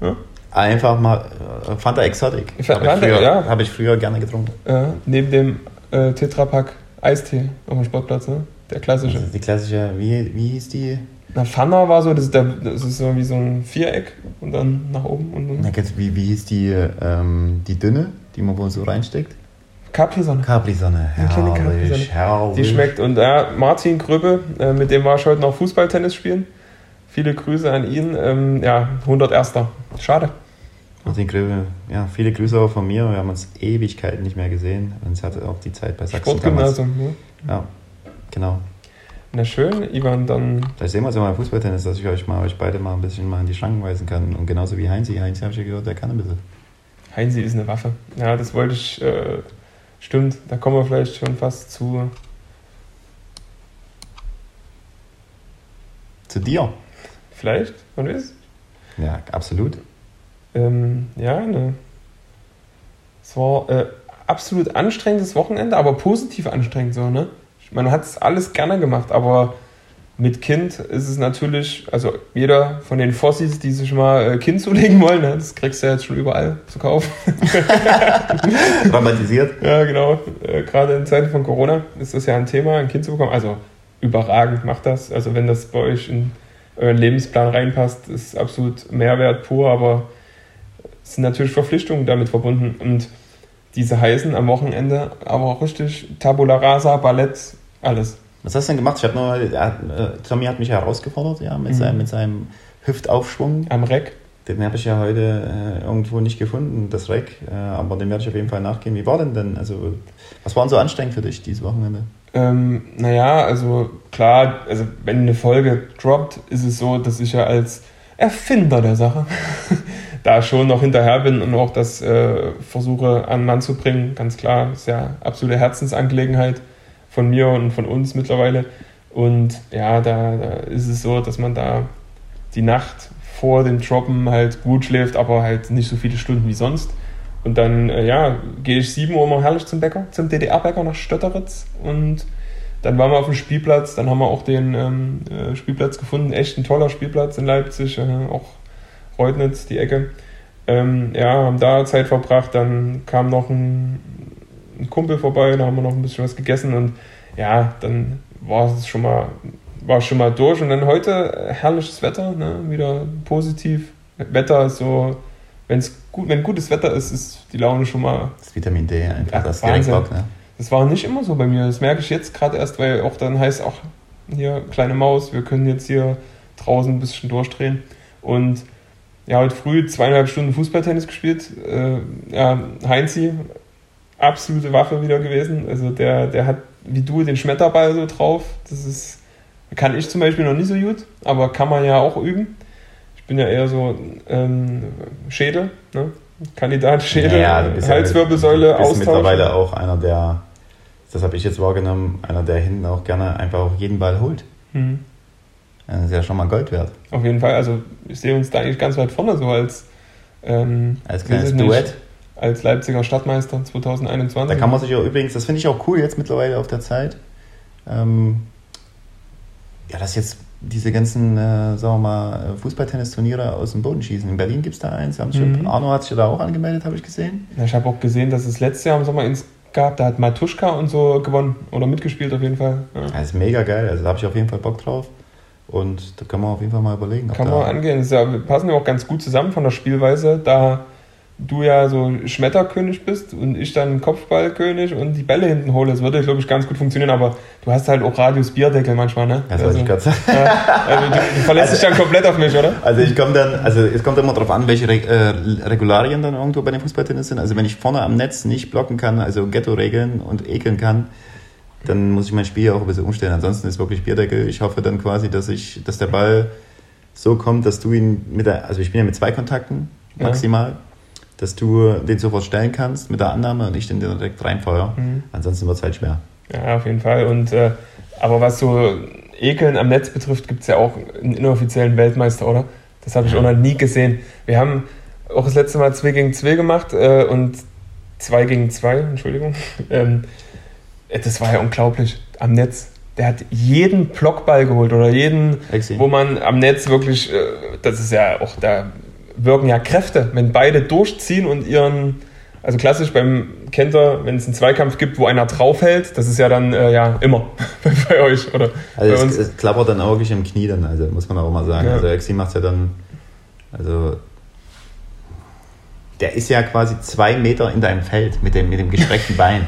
Ja? Einfach mal äh, Fanta Exotic. Habe ich, früher- ja. hab ich früher gerne getrunken. Ja, neben dem äh, Tetrapack Eistee auf dem Sportplatz, ne? Der klassische. Das ist die klassische, wie, wie hieß die? Na, Fanta war so, das ist, der, das ist so wie so ein Viereck und dann nach oben und Na, dann kennst du, Wie, wie hieß die, ähm, die dünne, die man wohl so reinsteckt? Capri-Sonne. Capri-Sonne. Herrlich, herrlich. Die schmeckt. Und ja, Martin Gröbe, äh, mit dem war ich heute noch Fußballtennis spielen. Viele Grüße an ihn. Ähm, ja, 101. Schade. Martin Gröbe, ja, viele Grüße auch von mir. Wir haben uns Ewigkeiten nicht mehr gesehen. Und es hatte auch die Zeit bei Sachsen damals. Sportgymnasium. Ne? Ja, genau. Na schön, Ivan, dann Vielleicht sehen wir uns ja mal im Fußballtennis, dass ich euch mal euch beide mal ein bisschen mal in die Schranken weisen kann. Und genauso wie Heinzi. Heinzi habe ich ja gehört, der kann ein bisschen. Heinzi ist eine Waffe. Ja, das wollte ich. Äh, stimmt, da kommen wir vielleicht schon fast zu. Zu dir. Vielleicht, man weiß. Ja, absolut. Ähm, ja, ne. Es war äh, absolut anstrengendes Wochenende, aber positiv anstrengend so, ne? Man hat es alles gerne gemacht, aber mit Kind ist es natürlich, also jeder von den Fossis, die sich mal äh, Kind zulegen wollen, ne, das kriegst du ja jetzt schon überall zu kaufen. [laughs] Dramatisiert. ja, genau. Äh, Gerade in Zeiten von Corona ist das ja ein Thema, ein Kind zu bekommen. Also überragend macht das. Also wenn das bei euch in euren Lebensplan reinpasst, ist absolut Mehrwert pur, aber es sind natürlich Verpflichtungen damit verbunden. Und diese heißen am Wochenende aber auch richtig Tabula Rasa, Ballett, alles. Was hast du denn gemacht? Ich habe nur, äh, Tommy hat mich herausgefordert, ja, mit, Mhm. seinem, mit seinem Hüftaufschwung. Am Reck. Den habe ich ja heute äh, irgendwo nicht gefunden, das Rack, äh, aber dem werde ich auf jeden Fall nachgehen. Wie war denn denn? Also, was war denn so anstrengend für dich dieses Wochenende? Ähm, naja, also klar, also wenn eine Folge droppt, ist es so, dass ich ja als Erfinder der Sache [laughs] da schon noch hinterher bin und auch das äh, versuche an Mann zu bringen. Ganz klar, ist ja absolute Herzensangelegenheit von mir und von uns mittlerweile. Und ja, da, da ist es so, dass man da die Nacht vor dem Droppen halt gut schläft, aber halt nicht so viele Stunden wie sonst. Und dann, äh, ja, gehe ich 7 Uhr mal herrlich zum Bäcker, zum DDR-Bäcker nach Stötteritz. Und dann waren wir auf dem Spielplatz. Dann haben wir auch den ähm, äh, Spielplatz gefunden. Echt ein toller Spielplatz in Leipzig, äh, auch Reutnitz, die Ecke. Ähm, ja, haben da Zeit verbracht. Dann kam noch ein, ein Kumpel vorbei, da haben wir noch ein bisschen was gegessen. Und ja, dann war es schon mal, war schon mal durch. Und dann heute äh, herrliches Wetter, ne? wieder positiv. Wetter ist so, wenn's gut, wenn gutes Wetter ist, ist die Laune schon mal Das Vitamin D einfach, das direkt Wahnsinn. Bock, ne? das war nicht immer so bei mir. Das merke ich jetzt gerade erst, weil auch dann heißt auch hier kleine Maus, wir können jetzt hier draußen ein bisschen durchdrehen. Und ja, heute früh zweieinhalb Stunden Fußballtennis gespielt. Äh, ja, Heinzi, absolute Waffe wieder gewesen. Also der, der hat wie du den Schmetterball so drauf. Das ist, kann ich zum Beispiel noch nicht so gut, aber kann man ja auch üben. Ich bin ja eher so ähm, Schädel, ne? Kandidat Schädel, Ja, ja- Halswirbelsäule, bist Austausch. mittlerweile auch einer, der, das habe ich jetzt wahrgenommen, einer, der hinten auch gerne einfach auch jeden Ball holt. Mhm. Das ist ja schon mal Gold wert. Auf jeden Fall, also ich sehe uns da eigentlich ganz weit vorne, so als, ähm, Als kleines nicht, Duett. als Leipziger Stadtmeister 2021. Da kann man sich auch übrigens, das finde ich auch cool jetzt mittlerweile auf der Zeit. Ähm, ja, dass jetzt diese ganzen, äh, sagen wir mal, Fußballtennisturniere aus dem Boden schießen. In Berlin gibt es da eins. Mhm. Arno hat sich da auch angemeldet, habe ich gesehen. Ja, ich habe auch gesehen, dass es letztes Jahr im Sommer ins gab, da hat Matuschka und so gewonnen oder mitgespielt auf jeden Fall. Ja. Das ist mega geil. Also da habe ich auf jeden Fall Bock drauf. Und da können wir auf jeden Fall mal überlegen. Kann man angehen. Das ja, wir passen ja auch ganz gut zusammen von der Spielweise, da du ja so Schmetterkönig bist und ich dann Kopfballkönig und die Bälle hinten hole. Das würde, glaube ich, ganz gut funktionieren, aber du hast halt auch Radius Bierdeckel manchmal, ne? Das also, ich sagen. Ja, also du, du verlässt also, dich dann komplett auf mich, oder? Also ich komme dann, also es kommt immer darauf an, welche Re äh, Regularien dann irgendwo bei den Fußballtennis sind. Also wenn ich vorne am Netz nicht blocken kann, also Ghetto-Regeln und ekeln kann, dann muss ich mein Spiel auch ein bisschen umstellen. Ansonsten ist wirklich Bierdeckel. Ich hoffe dann quasi, dass ich, dass der Ball so kommt, dass du ihn mit der, also ich bin ja mit zwei Kontakten maximal. Ja dass du den sofort stellen kannst mit der Annahme und ich den direkt reinfeuer. Mhm. Ansonsten wird es halt schwer. Ja, auf jeden Fall. Und, äh, aber was so Ekeln am Netz betrifft, gibt es ja auch einen inoffiziellen Weltmeister, oder? Das habe ich auch noch nie gesehen. Wir haben auch das letzte Mal 2 gegen 2 gemacht äh, und 2 gegen 2, Entschuldigung. [laughs] Ähm, das war ja unglaublich am Netz. Der hat jeden Blockball geholt oder jeden, Exi. wo man am Netz wirklich, äh, das ist ja auch, da wirken ja Kräfte. Wenn beide durchziehen und ihren, also klassisch beim Kenter, wenn es einen Zweikampf gibt, wo einer draufhält, das ist ja dann äh, ja immer [laughs] bei euch oder also bei es, uns. es klappert dann auch wirklich im Knie dann, also muss man auch mal sagen. Ja. Also Exi macht ja dann, also der ist ja quasi zwei Meter in deinem Feld mit dem, mit dem gestreckten Bein.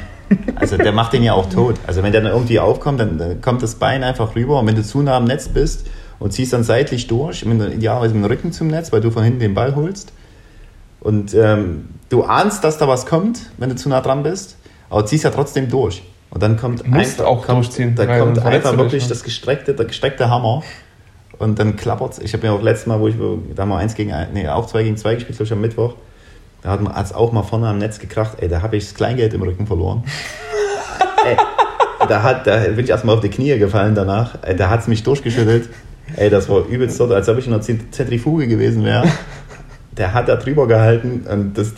Also der macht den ja auch tot. Also wenn der dann irgendwie aufkommt, dann, dann kommt das Bein einfach rüber und wenn du zu nah am Netz bist und ziehst dann seitlich durch, idealerweise mit dem Rücken zum Netz, weil du von hinten den Ball holst. Und ähm, du ahnst, dass da was kommt, wenn du zu nah dran bist, aber ziehst ja trotzdem durch. Und dann kommt einfach, auch kommt, durchziehen, da kommt einfach wirklich dich, das gestreckte, der gestreckte Hammer. Und dann klappert es. Ich habe mir auch letztes Mal, wo ich da haben wir eins gegen ein, nee, auch zwei gegen zwei gespielt, glaube ich, am Mittwoch. Da hat es auch mal vorne am Netz gekracht. Ey, da habe ich das Kleingeld im Rücken verloren. [laughs] ey, da, hat, da bin ich erstmal auf die Knie gefallen danach. Da hat es mich durchgeschüttelt. Ey, das war übelst dort, als ob ich in einer Zentrifuge gewesen wäre. [laughs] Der hat da drüber gehalten und das,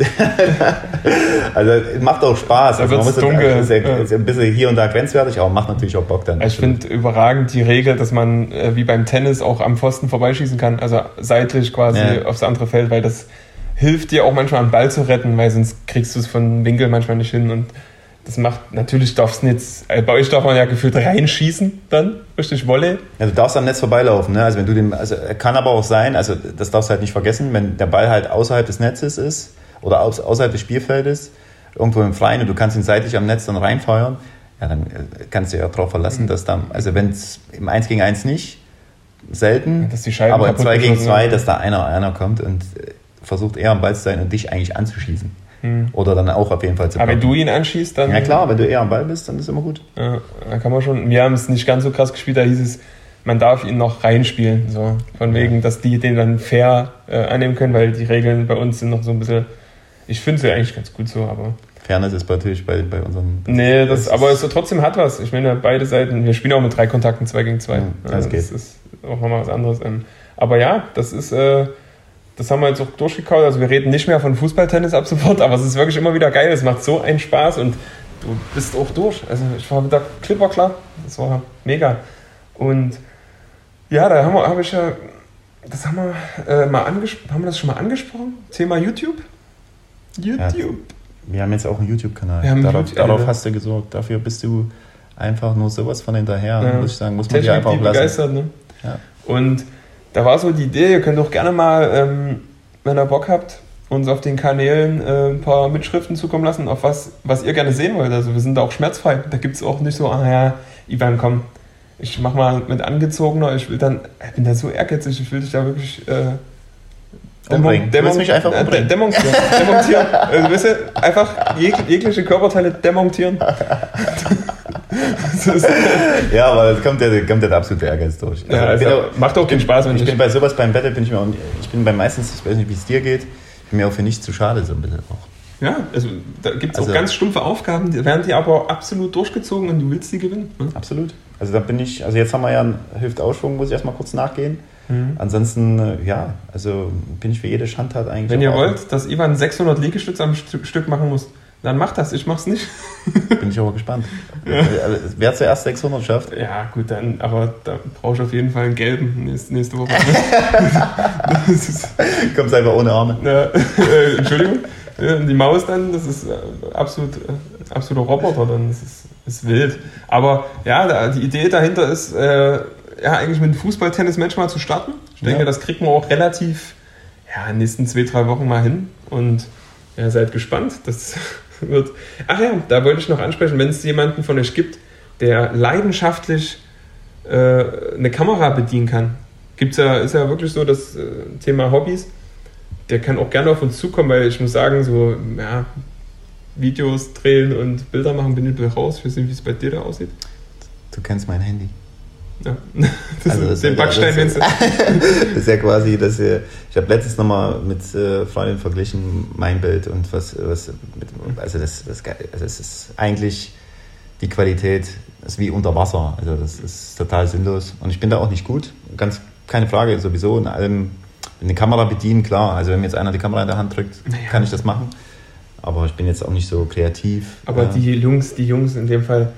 [laughs] also macht auch Spaß. Also man muss dunkel. Das, ist ein bisschen hier und da grenzwertig, aber macht natürlich auch Bock dann. Ich finde überragend die Regel, dass man äh, wie beim Tennis auch am Pfosten vorbeischießen kann, also seitlich quasi ja. aufs andere Feld, weil das hilft dir auch manchmal einen Ball zu retten, weil sonst kriegst du es von Winkel manchmal nicht hin und das macht, natürlich darfst du jetzt, äh, bei euch darf man ja gefühlt reinschießen dann, richtig Wolle. Ja, du darfst am Netz vorbeilaufen, ne? Also wenn du den, also kann aber auch sein, also das darfst du halt nicht vergessen, wenn der Ball halt außerhalb des Netzes ist oder außerhalb des Spielfeldes, irgendwo im Freien und du kannst ihn seitlich am Netz dann reinfeuern, ja, dann äh, kannst du ja darauf verlassen, mhm. dass dann, also wenn es im 1 gegen 1 nicht, selten, aber im 2 gegen 2, dass da einer, einer kommt und äh, versucht eher am Ball zu sein und dich eigentlich anzuschießen. Hm. Oder dann auch auf jeden Fall zu Aber wenn du ihn anschießt, dann. Ja, klar, wenn du eher am Ball bist, dann ist immer gut. Ja, da kann man schon. Wir haben es nicht ganz so krass gespielt, da hieß es, man darf ihn noch reinspielen. So. Von wegen, dass die den dann fair äh, annehmen können, weil die Regeln bei uns sind noch so ein bisschen. Ich finde es ja eigentlich ganz gut so, aber. Fairness ist natürlich bei, bei unseren. Nee, das, das aber es trotzdem hat was. Ich meine, beide Seiten, wir spielen auch mit drei Kontakten, zwei gegen zwei. Ja, das, das ist auch nochmal was anderes. Ähm, aber ja, das ist. Äh, das haben wir jetzt auch durchgekaut. Also wir reden nicht mehr von Fußballtennis ab sofort, aber es ist wirklich immer wieder geil. Es macht so einen Spaß und du bist auch durch. Also ich war wieder Clipper klar. Das war mega. Und ja, da haben wir, habe ich ja, das haben wir äh, mal angesprochen. Haben wir das schon mal angesprochen? Thema YouTube? YouTube. Ja, wir haben jetzt auch einen YouTube-Kanal. Darauf, YouTube darauf hast du gesorgt. Dafür bist du einfach nur sowas von hinterher. Ja. Muss ich sagen, muss man Technik, dir einfach auch lassen. Begeistert, ne? Ja. Und da war so die Idee, ihr könnt auch gerne mal, ähm, wenn ihr Bock habt, uns auf den Kanälen äh, ein paar Mitschriften zukommen lassen, auf was, was ihr gerne sehen wollt. Also wir sind da auch schmerzfrei. Da gibt es auch nicht so, ah ja, Ivan, komm, ich mach mal mit angezogener, ich will dann, ich bin da so ehrgeizig, ich will dich da wirklich äh, Umbringen. Dämon, mich einfach umbringen. demontieren. [laughs] demontieren. Also, weißt du, einfach jeg, jegliche Körperteile demontieren. [laughs] ja, aber das kommt ja, kommt ja der absolute Ehrgeiz durch. Also, ja, also, auch, macht auch den Spaß, wenn ich. Ich bin bei sowas beim Battle, bin ich mir auch, ich bin bei meistens, ich weiß nicht, wie es dir geht, ich bin mir auch für nichts zu schade, so ein bisschen auch. Ja, also da gibt es also, auch ganz stumpfe Aufgaben, die werden die aber absolut durchgezogen und du willst die gewinnen. Ne? Absolut. Also da bin ich, also jetzt haben wir ja einen Hüftausschwung, muss ich erstmal kurz nachgehen. Mhm. Ansonsten, äh, ja, also bin ich für jede Schandtat eigentlich. Wenn ihr wollt, dass Ivan 600 Liegestütze am Stück machen muss, dann macht das, ich mach's nicht. [laughs] Bin ich aber gespannt. Ja. Wer zuerst 600 schafft? Ja, gut, dann, aber da brauche ich auf jeden Fall einen gelben nächste, nächste Woche. [laughs] Kommst einfach ohne Arme. Ja, äh, Entschuldigung. Die Maus dann, das ist äh, absolut, äh, absoluter Roboter, dann das ist, ist wild. Aber ja, die Idee dahinter ist, äh, ja, eigentlich mit dem Fußball-Tennis-Match mal zu starten. Ich denke, ja. das kriegt man auch relativ ja, in den nächsten zwei, drei Wochen mal hin. Und ja, seid gespannt. Das [laughs] wird. Ach ja, da wollte ich noch ansprechen, wenn es jemanden von euch gibt, der leidenschaftlich äh, eine Kamera bedienen kann. Gibt's ja, ist ja wirklich so das äh, Thema Hobbys. Der kann auch gerne auf uns zukommen, weil ich muss sagen, so, ja, Videos drehen und Bilder machen bin ich raus. Ich weiß nicht, wie es bei dir da aussieht. Du kennst mein Handy. Ja. [laughs] Das also das den Backstein das, [laughs] ist, das ist ja quasi, dass wir, ich habe letztens nochmal mit äh, Freundin verglichen, mein Bild und was, was mit, also das, das, also es ist eigentlich die Qualität ist wie unter Wasser. Also das ist total sinnlos. Und ich bin da auch nicht gut. Ganz keine Frage, sowieso in allem. Eine Kamera bedienen, klar. Also wenn mir jetzt einer die Kamera in der Hand drückt, naja. kann ich das machen. Aber ich bin jetzt auch nicht so kreativ. Aber äh, die Jungs, die Jungs in dem Fall,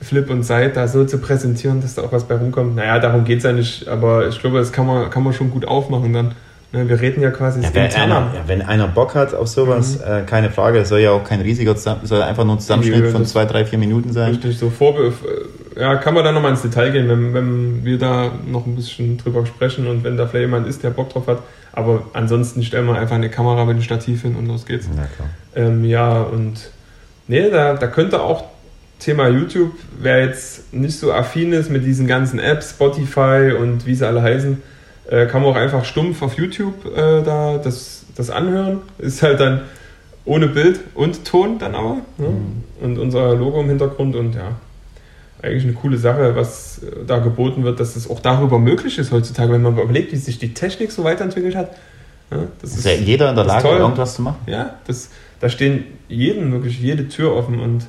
Flip und Seid da so zu präsentieren, dass da auch was bei rumkommt. Naja, darum geht es ja nicht, aber ich glaube, das kann man, kann man schon gut aufmachen dann. Ne, wir reden ja quasi ja, wenn, einer, ja, wenn einer Bock hat auf sowas, mhm. äh, keine Frage, es soll ja auch kein riesiger, soll einfach nur ein Zusammenschnitt von zwei, drei, vier Minuten sein. Richtig, so Vorbe ja, kann man da nochmal ins Detail gehen, wenn, wenn wir da noch ein bisschen drüber sprechen und wenn da vielleicht jemand ist, der Bock drauf hat. Aber ansonsten stellen wir einfach eine Kamera mit dem Stativ hin und los geht's. Ja. Ähm, ja und nee, da, da könnte auch Thema YouTube, wer jetzt nicht so affin ist mit diesen ganzen Apps, Spotify und wie sie alle heißen, äh, kann man auch einfach stumpf auf YouTube äh, da das, das anhören. Ist halt dann ohne Bild und Ton dann aber. Ne? Mhm. Und unser Logo im Hintergrund und ja, eigentlich eine coole Sache, was äh, da geboten wird, dass es auch darüber möglich ist heutzutage, wenn man überlegt, wie sich die Technik so weiterentwickelt hat. Ja, das ist, ist ja jeder in der Lage, irgendwas zu machen. Ja, das, da stehen jeden wirklich jede Tür offen und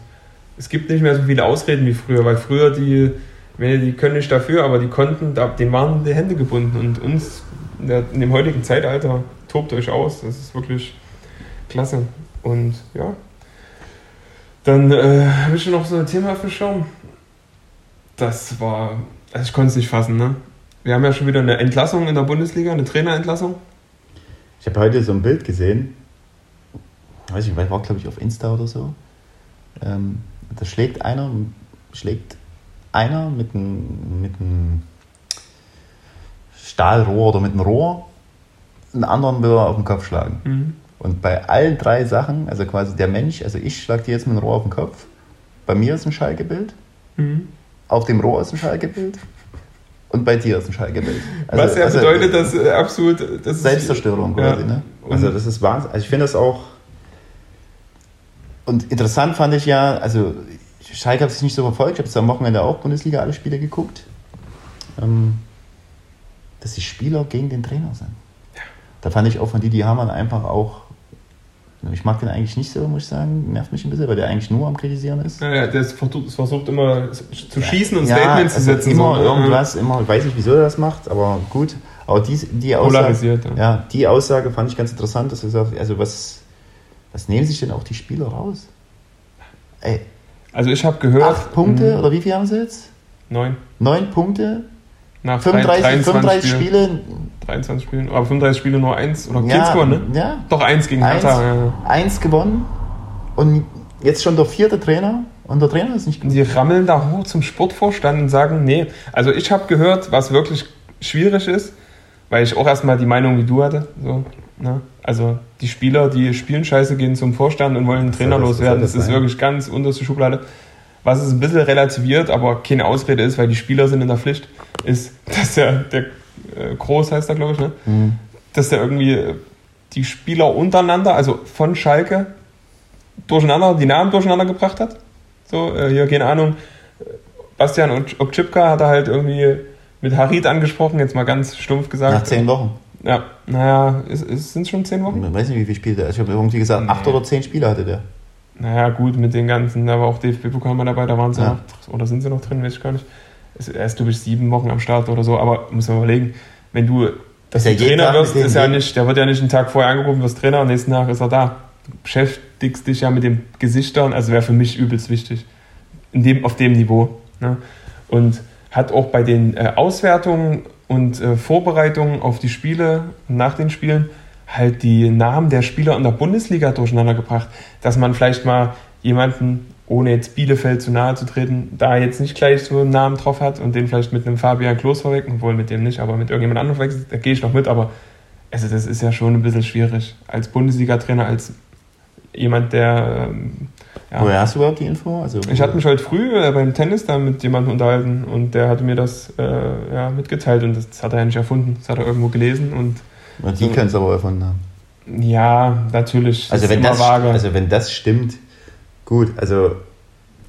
es gibt nicht mehr so viele Ausreden wie früher, weil früher die, die können nicht dafür, aber die konnten, denen waren die Hände gebunden und uns in, dem heutigen Zeitalter tobt euch aus. Das ist wirklich klasse. Und ja, dann äh, habe ich noch so ein Thema für Schaum. Das war, also ich konnte es nicht fassen, ne? Wir haben ja schon wieder eine Entlassung in der Bundesliga, eine Trainerentlassung. Ich habe heute so ein Bild gesehen, weiß ich, war glaube ich auf Insta oder so. Ähm, da schlägt einer, schlägt einer mit einem, mit einem Stahlrohr oder mit einem Rohr einen anderen will er auf den Kopf schlagen. Mhm. Und bei allen drei Sachen, also quasi der Mensch, also ich schlage dir jetzt mit einem Rohr auf den Kopf, bei mir ist ein Schalgebild, mhm. auf dem Rohr ist ein Schalgebild und bei dir ist ein Schalgebild. Also, Was ja also, bedeutet, dass äh, absolut... Das Selbstzerstörung quasi, ja. ne? Also das ist Wahnsinn. Also ich finde das auch... Und interessant fand ich ja, also Schalke habe ich nicht so verfolgt, ich habe es am Wochenende auch Bundesliga alle Spiele geguckt, ähm, dass die Spieler gegen den Trainer sind. Ja. Da fand ich auch von Didi Hamann einfach auch, ich mag den eigentlich nicht so, muss ich sagen, nervt mich ein bisschen, weil der eigentlich nur am Kritisieren ist. Ja, ja der versucht, versucht immer zu schießen und ja, Statements also zu setzen. Immer so. irgendwas, immer, ich weiß nicht, wieso er das macht, aber gut. Aber die, die Aussage, ja. die Aussage fand ich ganz interessant, dass er sagt, also was, was nehmen sich denn auch die Spieler raus? Ey, also ich habe gehört. Acht Punkte, oder wie viel haben sie jetzt? Neun. Neun Punkte. Nach 35, 35 Spiele. 23 Spielen, aber 35 Spiele nur eins oder ja, gewonnen, ne? Ja. Doch eins gegen eins, Hertha. Ja. Eins gewonnen und jetzt schon der vierte Trainer und der Trainer ist nicht gut. Die rammeln da hoch zum Sportvorstand und sagen, nee. Also ich habe gehört, was wirklich schwierig ist, weil ich auch erstmal die Meinung wie du hatte. So, ne? Also die Spieler, die spielen scheiße, gehen zum Vorstand und wollen einen Trainer das loswerden. Das, das, ist wirklich ganz unterste Schublade. Was es ein bisschen relativiert, aber keine Ausrede ist, weil die Spieler sind in der Pflicht, ist, [laughs] dass der, der äh, Groß heißt er, glaube ich, ne? Mhm. dass der irgendwie äh, die Spieler untereinander, also von Schalke, durcheinander, die Namen durcheinander gebracht hat. So, äh, hier, keine Ahnung, Bastian und Okchipka hat er halt irgendwie mit Harit angesprochen, jetzt mal ganz stumpf gesagt. Nach zehn Wochen. Ja, naja, sind es schon zehn Wochen? Ich weiß nicht, wie viele Spiele. Ich habe irgendwie gesagt, nee. acht oder zehn Spiele hatte der. Naja, gut, mit den ganzen, da war auch DFB-Pokal mal dabei, da waren sie ja. noch, oder sind sie noch drin, weiß ich gar nicht. Er ist, glaube ich, sieben Wochen am Start oder so, aber muss man überlegen, wenn du dass du Trainer wirst, ist ja nicht, der wird ja nicht einen Tag vorher angerufen, wirst Trainer und nächsten Tag ist er da. Du beschäftigst dich ja mit den Gesichtern, also wäre für mich übelst wichtig. In dem, auf dem Niveau. Ne? Und hat auch bei den äh, Auswertungen und äh, Vorbereitungen auf die Spiele nach den Spielen halt die Namen der Spieler in der Bundesliga durcheinander gebracht, dass man vielleicht mal jemanden, ohne jetzt Bielefeld zu nahe zu treten, da jetzt nicht gleich so einen Namen drauf hat und den vielleicht mit einem Fabian Klos verwechseln, obwohl mit dem nicht, aber mit irgendjemand anderem verwechselt, da gehe ich noch mit, aber also das ist ja schon ein bisschen schwierig. Als Bundesliga-Trainer, als jemand, der. Ja. Woher hast du überhaupt die Info? Also, ich hatte mich heute früh äh, beim Tennis da mit jemandem unterhalten und der hatte mir das äh, ja, mitgeteilt und das hat er ja nicht erfunden. Das hat er irgendwo gelesen und. und die so, können es aber erfunden haben. Ja, natürlich. Also wenn, das, vage. also wenn das stimmt, gut, also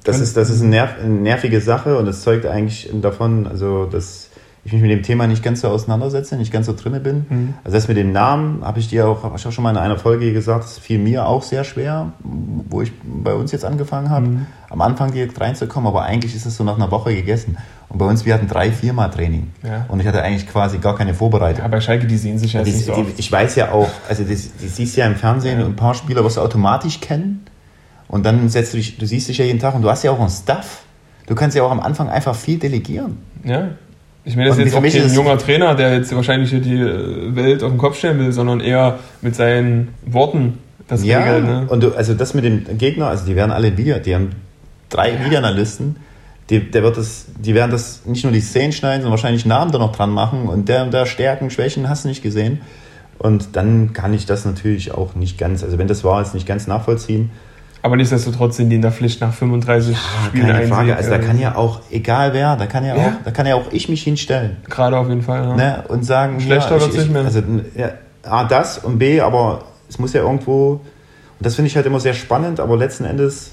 das ist, das ist eine, nerv, eine nervige Sache und das zeugt eigentlich davon, also dass ich mich mit dem Thema nicht ganz so auseinandersetze, nicht ganz so drinne bin. Mhm. Also das mit dem Namen habe ich dir auch, habe ich auch schon mal in einer Folge gesagt, das fiel mir auch sehr schwer, wo ich bei uns jetzt angefangen habe, mhm. am Anfang direkt reinzukommen, aber eigentlich ist es so nach einer Woche gegessen. Und bei uns, wir hatten drei, viermal Training. Ja. Und ich hatte eigentlich quasi gar keine Vorbereitung. Ja, aber Schalke, die sehen sich ja nicht so die, Ich weiß ja auch, also die, die siehst ja im Fernsehen ja. ein paar Spieler, was du automatisch kennen. Und dann setzt du dich, du siehst dich ja jeden Tag und du hast ja auch einen Staff. Du kannst ja auch am Anfang einfach viel delegieren. Ja. Ich meine, das ist jetzt auch kein junger Trainer, der jetzt wahrscheinlich hier die Welt auf den Kopf stellen will, sondern eher mit seinen Worten das ja, regelt. Ne? Und du, also das mit dem Gegner, also die werden alle wieder, die haben drei ja. Videoanalysten, die, der wird das, die werden das nicht nur die Szenen schneiden, sondern wahrscheinlich Namen da noch dran machen und der und der Stärken, Schwächen hast du nicht gesehen. Und dann kann ich das natürlich auch nicht ganz, also wenn das war, jetzt nicht ganz nachvollziehen. Aber nichtsdestotrotz sind die in der Pflicht nach 35 ja, Spielen keine Frage. Also da kann ja auch, egal wer, da kann ja, ja, auch, da kann ja auch ich mich hinstellen. Gerade auf jeden Fall. Ja. Ne? Und sagen, schlechter ja, wird es nicht mehr. Also ja, A, das und B, aber es muss ja irgendwo, und das finde ich halt immer sehr spannend, aber letzten Endes,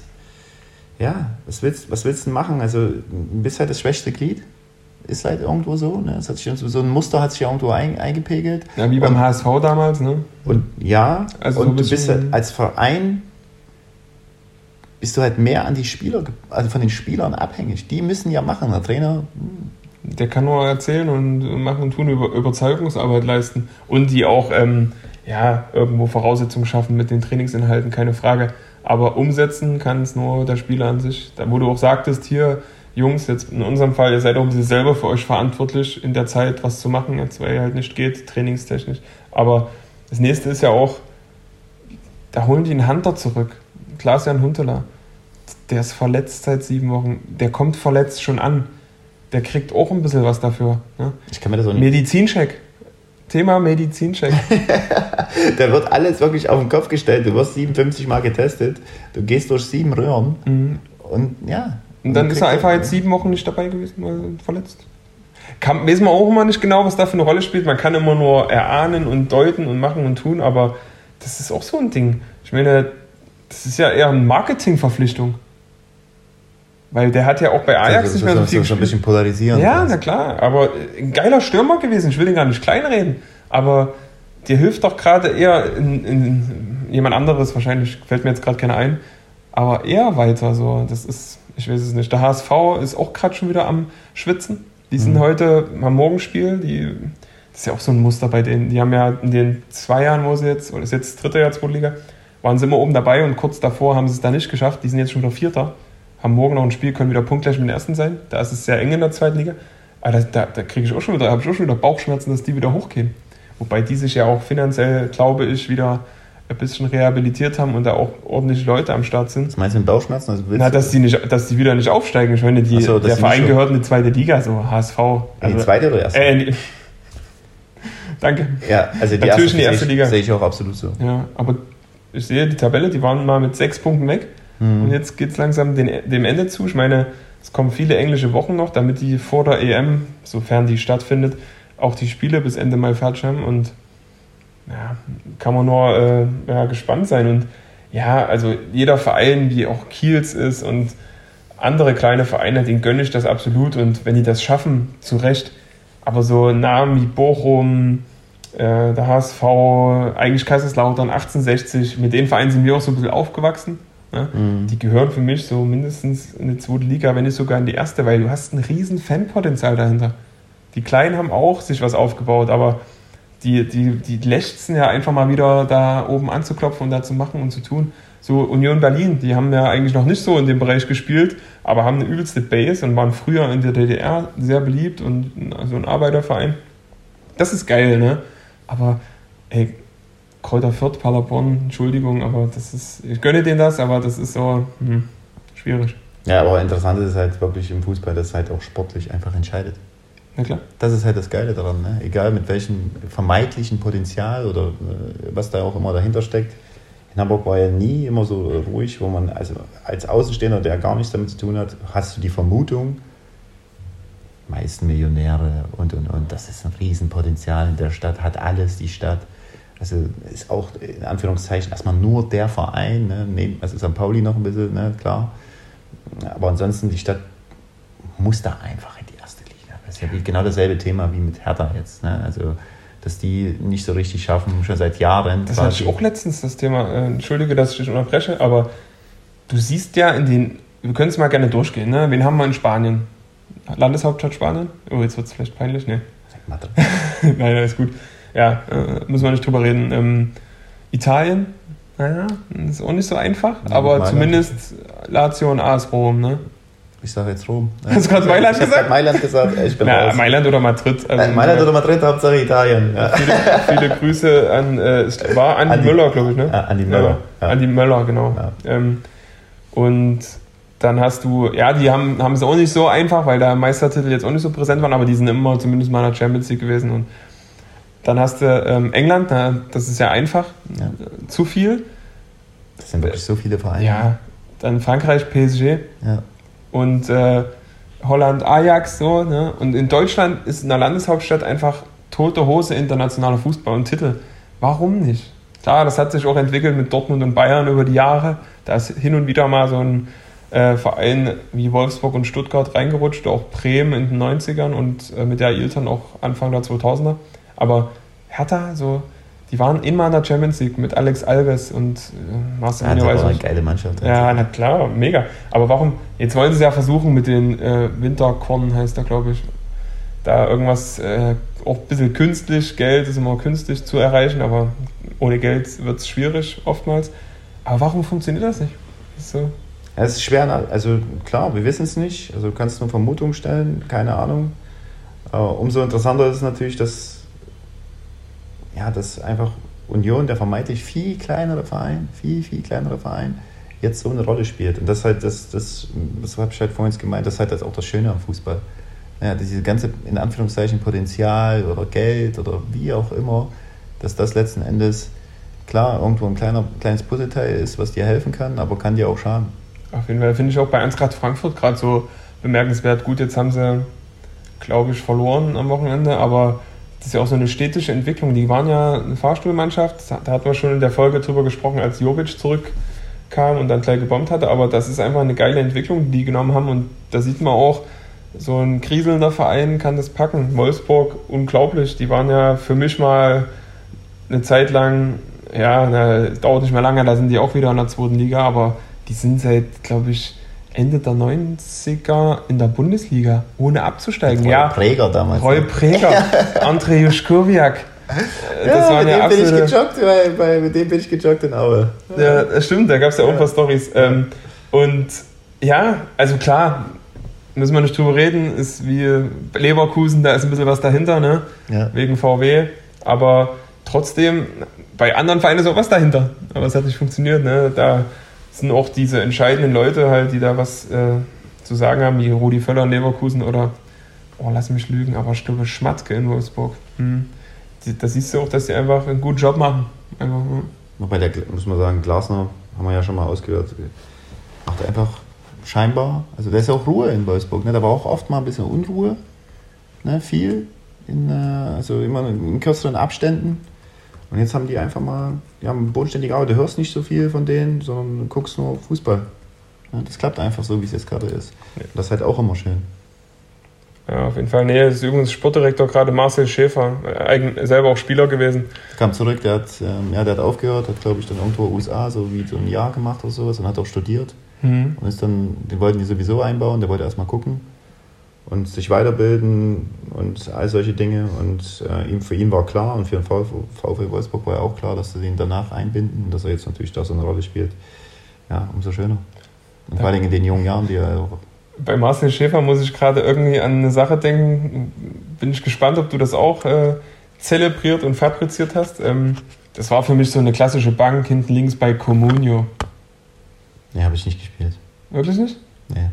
ja, was willst, was willst du machen? Also du bist halt das schwächste Glied ist halt irgendwo so. Ne? Das hat sich, so ein Muster hat sich irgendwo ein, eingepegelt. Ja, wie beim und, HSV damals, ne? Und ja, also und so du bist halt als Verein bist du halt mehr an die Spieler, also von den Spielern abhängig. Die müssen ja machen. Der Trainer. Hm. Der kann nur erzählen und machen und tun, über Überzeugungsarbeit leisten und die auch ähm, ja, irgendwo Voraussetzungen schaffen mit den Trainingsinhalten, keine Frage. Aber umsetzen kann es nur der Spieler an sich. Da, wo du auch sagtest, hier, Jungs, jetzt in unserem Fall, ihr seid auch ein bisschen selber für euch verantwortlich, in der Zeit was zu machen, jetzt weil ihr halt nicht geht, trainingstechnisch. Aber das nächste ist ja auch, da holen die einen Hunter zurück. Klaas-Jan Huntela, der ist verletzt seit sieben Wochen. Der kommt verletzt schon an. Der kriegt auch ein bisschen was dafür. Ne? Ich kann mir das auch nicht. Medizincheck. Thema Medizincheck. [laughs] da wird alles wirklich auf den Kopf gestellt. Du wirst 57 Mal getestet. Du gehst durch sieben Röhren. Mhm. Und ja. Und dann ist er einfach jetzt sieben Wochen nicht dabei gewesen, weil er verletzt. Kann, weiß man auch immer nicht genau, was da für eine Rolle spielt. Man kann immer nur erahnen und deuten und machen und tun, aber das ist auch so ein Ding. Ich meine, das ist ja eher eine Marketingverpflichtung. Weil der hat ja auch bei Ajax also, nicht mehr so viel so ein bisschen polarisieren. Ja, na klar, aber ein geiler Stürmer gewesen. Ich will den gar nicht kleinreden. Aber dir hilft doch gerade eher in, in, jemand anderes, wahrscheinlich fällt mir jetzt gerade keiner ein, aber eher weiter so. Das ist, ich weiß es nicht. Der HSV ist auch gerade schon wieder am Schwitzen. Die sind mhm. heute am Morgenspiel, die, das ist ja auch so ein Muster bei denen. Die haben ja in den zwei Jahren, wo sie jetzt, oder ist jetzt dritte Jahr Zweite Liga, waren sie immer oben dabei und kurz davor haben sie es da nicht geschafft. Die sind jetzt schon wieder Vierter, haben morgen noch ein Spiel, können wieder punktgleich mit den Ersten sein. Da ist es sehr eng in der zweiten Liga. Aber da, da, da kriege ich auch schon wieder, habe ich auch schon wieder Bauchschmerzen, dass die wieder hochgehen. Wobei die sich ja auch finanziell, glaube ich, wieder ein bisschen rehabilitiert haben und da auch ordentliche Leute am Start sind. Was meinst du mit Bauchschmerzen? Also Na, dass die, nicht, dass die wieder nicht aufsteigen. Ich meine, die, so, der Verein gehört in die zweite Liga, so HSV. Also, in die zweite oder erste? Äh, [laughs] Danke. Ja, also die Natürlich erste, in die erste Liga. Sehe ich auch absolut so. Ja, aber ich sehe die Tabelle, die waren mal mit sechs Punkten weg. Mhm. Und jetzt geht es langsam den, dem Ende zu. Ich meine, es kommen viele englische Wochen noch, damit die vor der EM, sofern die stattfindet, auch die Spiele bis Ende Mai fertig haben. Und ja, kann man nur äh, ja, gespannt sein. Und ja, also jeder Verein, wie auch Kiels ist und andere kleine Vereine, den gönne ich das absolut. Und wenn die das schaffen, zu Recht. Aber so Namen wie Bochum, äh, der HSV, eigentlich Kaiserslautern 1860, mit den Vereinen sind wir auch so ein bisschen aufgewachsen. Ne? Mhm. Die gehören für mich so mindestens in die zweite Liga, wenn nicht sogar in die erste, weil du hast ein riesen Fanpotenzial dahinter. Die Kleinen haben auch sich was aufgebaut, aber die, die, die lechzen ja einfach mal wieder da oben anzuklopfen und da zu machen und zu tun. So Union Berlin, die haben ja eigentlich noch nicht so in dem Bereich gespielt, aber haben eine übelste Base und waren früher in der DDR sehr beliebt und also ein Arbeiterverein. Das ist geil, ne? Aber ey, Kräuter Fürth, Paderborn, Entschuldigung, aber das ist, ich gönne denen das, aber das ist so hm, schwierig. Ja, aber interessant ist halt wirklich im Fußball, dass es halt auch sportlich einfach entscheidet. Na klar. Das ist halt das Geile daran, ne? egal mit welchem vermeintlichen Potenzial oder äh, was da auch immer dahinter steckt. in Hamburg war ja nie immer so ruhig, wo man, also als Außenstehender, der gar nichts damit zu tun hat, hast du die Vermutung, meisten Millionäre und und und, das ist ein Riesenpotenzial in der Stadt, hat alles die Stadt. Also ist auch in Anführungszeichen erstmal nur der Verein, ne? neben, also St. Pauli noch ein bisschen, ne? klar. Aber ansonsten, die Stadt muss da einfach in die erste Liga. Das ist ja genau dasselbe Thema wie mit Hertha jetzt. Ne? Also dass die nicht so richtig schaffen, schon seit Jahren. Das hatte ich auch letztens das Thema. Äh, Entschuldige, dass ich dich unterbreche, aber du siehst ja in den, wir können es mal gerne durchgehen, ne? Wen haben wir in Spanien? Landeshauptstadt Spanien? Oh, jetzt wird es vielleicht peinlich, ne? Mathe. [laughs] Nein, ist gut. Ja, äh, müssen wir nicht drüber reden. Ähm, Italien, naja, ist auch nicht so einfach, ja, aber zumindest Lazio und AS Rom, ne? Ich sage jetzt Rom. Hast du gerade Mailand ich gesagt? Mailand gesagt. Ich bin Na, Mailand oder Madrid. Also Mailand oder Madrid, Hauptsache Italien. Ja. Viele, viele, Grüße an, äh, war Andi, Andi Möller, glaube ich, ne? Ja, Andi Möller. Ja. Andi Möller, genau. Ähm, und dann hast du, ja, die haben, haben es auch nicht so einfach, weil der Meistertitel jetzt auch nicht so präsent waren, aber die sind immer zumindest mal in der Champions League gewesen. Und dann hast du ähm, England, na, das ist ja einfach, ja. zu viel. Das sind wirklich so viele Vereine. Ja, dann Frankreich, PSG. Ja und äh, Holland Ajax so. Ne? Und in Deutschland ist in der Landeshauptstadt einfach tote Hose internationaler Fußball und Titel. Warum nicht? Klar, das hat sich auch entwickelt mit Dortmund und Bayern über die Jahre. Da ist hin und wieder mal so ein äh, Verein wie Wolfsburg und Stuttgart reingerutscht, auch Bremen in den 90ern und äh, mit der Iltern auch Anfang der 2000er. Aber Hertha, so die waren immer in der Champions League mit Alex Alves und äh, Marcelino. Ja, das war eine geile Mannschaft. Ja, na klar, mega. Aber warum? Jetzt wollen sie es ja versuchen mit den äh, Winterkorn, heißt da, glaube ich, da irgendwas äh, auch ein bisschen künstlich, Geld ist immer künstlich zu erreichen, aber ohne Geld wird es schwierig oftmals. Aber warum funktioniert das nicht? So. Es ist schwer, also klar, wir wissen es nicht. Also du kannst nur Vermutungen stellen, keine Ahnung. Umso interessanter ist es natürlich, dass ja, dass einfach Union, der vermeintlich viel kleinere Verein, viel, viel kleinere Verein, jetzt so eine Rolle spielt. Und das halt, das, das, das habe ich halt vorhin gemeint, das ist halt auch das Schöne am Fußball. Ja, diese ganze, in Anführungszeichen, Potenzial oder Geld oder wie auch immer, dass das letzten Endes, klar, irgendwo ein kleiner, kleines Puzzleteil ist, was dir helfen kann, aber kann dir auch schaden. Auf jeden Fall finde ich auch bei Eintracht Frankfurt gerade so bemerkenswert. Gut, jetzt haben sie, glaube ich, verloren am Wochenende, aber das ist ja auch so eine städtische Entwicklung. Die waren ja eine Fahrstuhlmannschaft, da hatten wir schon in der Folge drüber gesprochen, als Jovic zurückkam und dann gleich gebombt hatte. Aber das ist einfach eine geile Entwicklung, die die genommen haben. Und da sieht man auch, so ein kriselnder Verein kann das packen. Wolfsburg, unglaublich. Die waren ja für mich mal eine Zeit lang, ja, dauert nicht mehr lange, da sind die auch wieder in der zweiten Liga, aber die sind seit, glaube ich, Ende der 90er in der Bundesliga, ohne abzusteigen. Roy ja, Präger damals. Roy Präger, [laughs] André Juszkowiak. Das ja, waren mit dem bin ich gejoggt, bei, bei, mit dem bin ich gejoggt in Aue. Ja, das stimmt, da gab es ja auch ein paar Storys. Ähm, und ja, also klar, müssen wir nicht drüber reden, ist wie Leverkusen, da ist ein bisschen was dahinter, ne? Ja. Wegen VW. Aber trotzdem, bei anderen Vereinen ist auch was dahinter. Aber es hat nicht funktioniert, ne? Da sind auch diese entscheidenden Leute halt, die da was äh, zu sagen haben, wie Rudi Völler in Leverkusen oder, oh, lass mich lügen, aber ich glaube Schmatke in Wolfsburg. Hm. Da siehst du auch, dass die einfach einen guten Job machen. Einfach, hm. Wobei der, muss man sagen, Glasner, haben wir ja schon mal ausgehört, macht einfach scheinbar, also da ist ja auch Ruhe in Wolfsburg, ne? da war auch oft mal ein bisschen Unruhe, ne? viel, in, äh, also immer in kürzeren Abständen. Und jetzt haben die einfach mal, die haben bodenständige Arbeit. Du hörst nicht so viel von denen, sondern du guckst nur Fußball. Ja, das klappt einfach so, wie es jetzt gerade ist. Das ist halt auch immer schön. Ja, auf jeden Fall. Nee, das ist übrigens Sportdirektor gerade Marcel Schäfer, eigen, selber auch Spieler gewesen. Kam zurück, der hat, ähm, ja, der hat aufgehört, hat glaube ich dann irgendwo USA so wie so ein Jahr gemacht oder sowas und hat auch studiert. Mhm. Und ist dann, den wollten die sowieso einbauen, der wollte erstmal gucken und sich weiterbilden und all solche Dinge. Und äh, ihm, für ihn war klar und für den VfL Wolfsburg war ja auch klar, dass sie ihn danach einbinden und dass er jetzt natürlich da so eine Rolle spielt. Ja, umso schöner. Und vor allem in den jungen Jahren, die er auch. Bei Marcel Schäfer muss ich gerade irgendwie an eine Sache denken. Bin ich gespannt, ob du das auch äh, zelebriert und fabriziert hast. Ähm, das war für mich so eine klassische Bank hinten links bei Comunio. Nee, habe ich nicht gespielt. Wirklich nicht? Nee.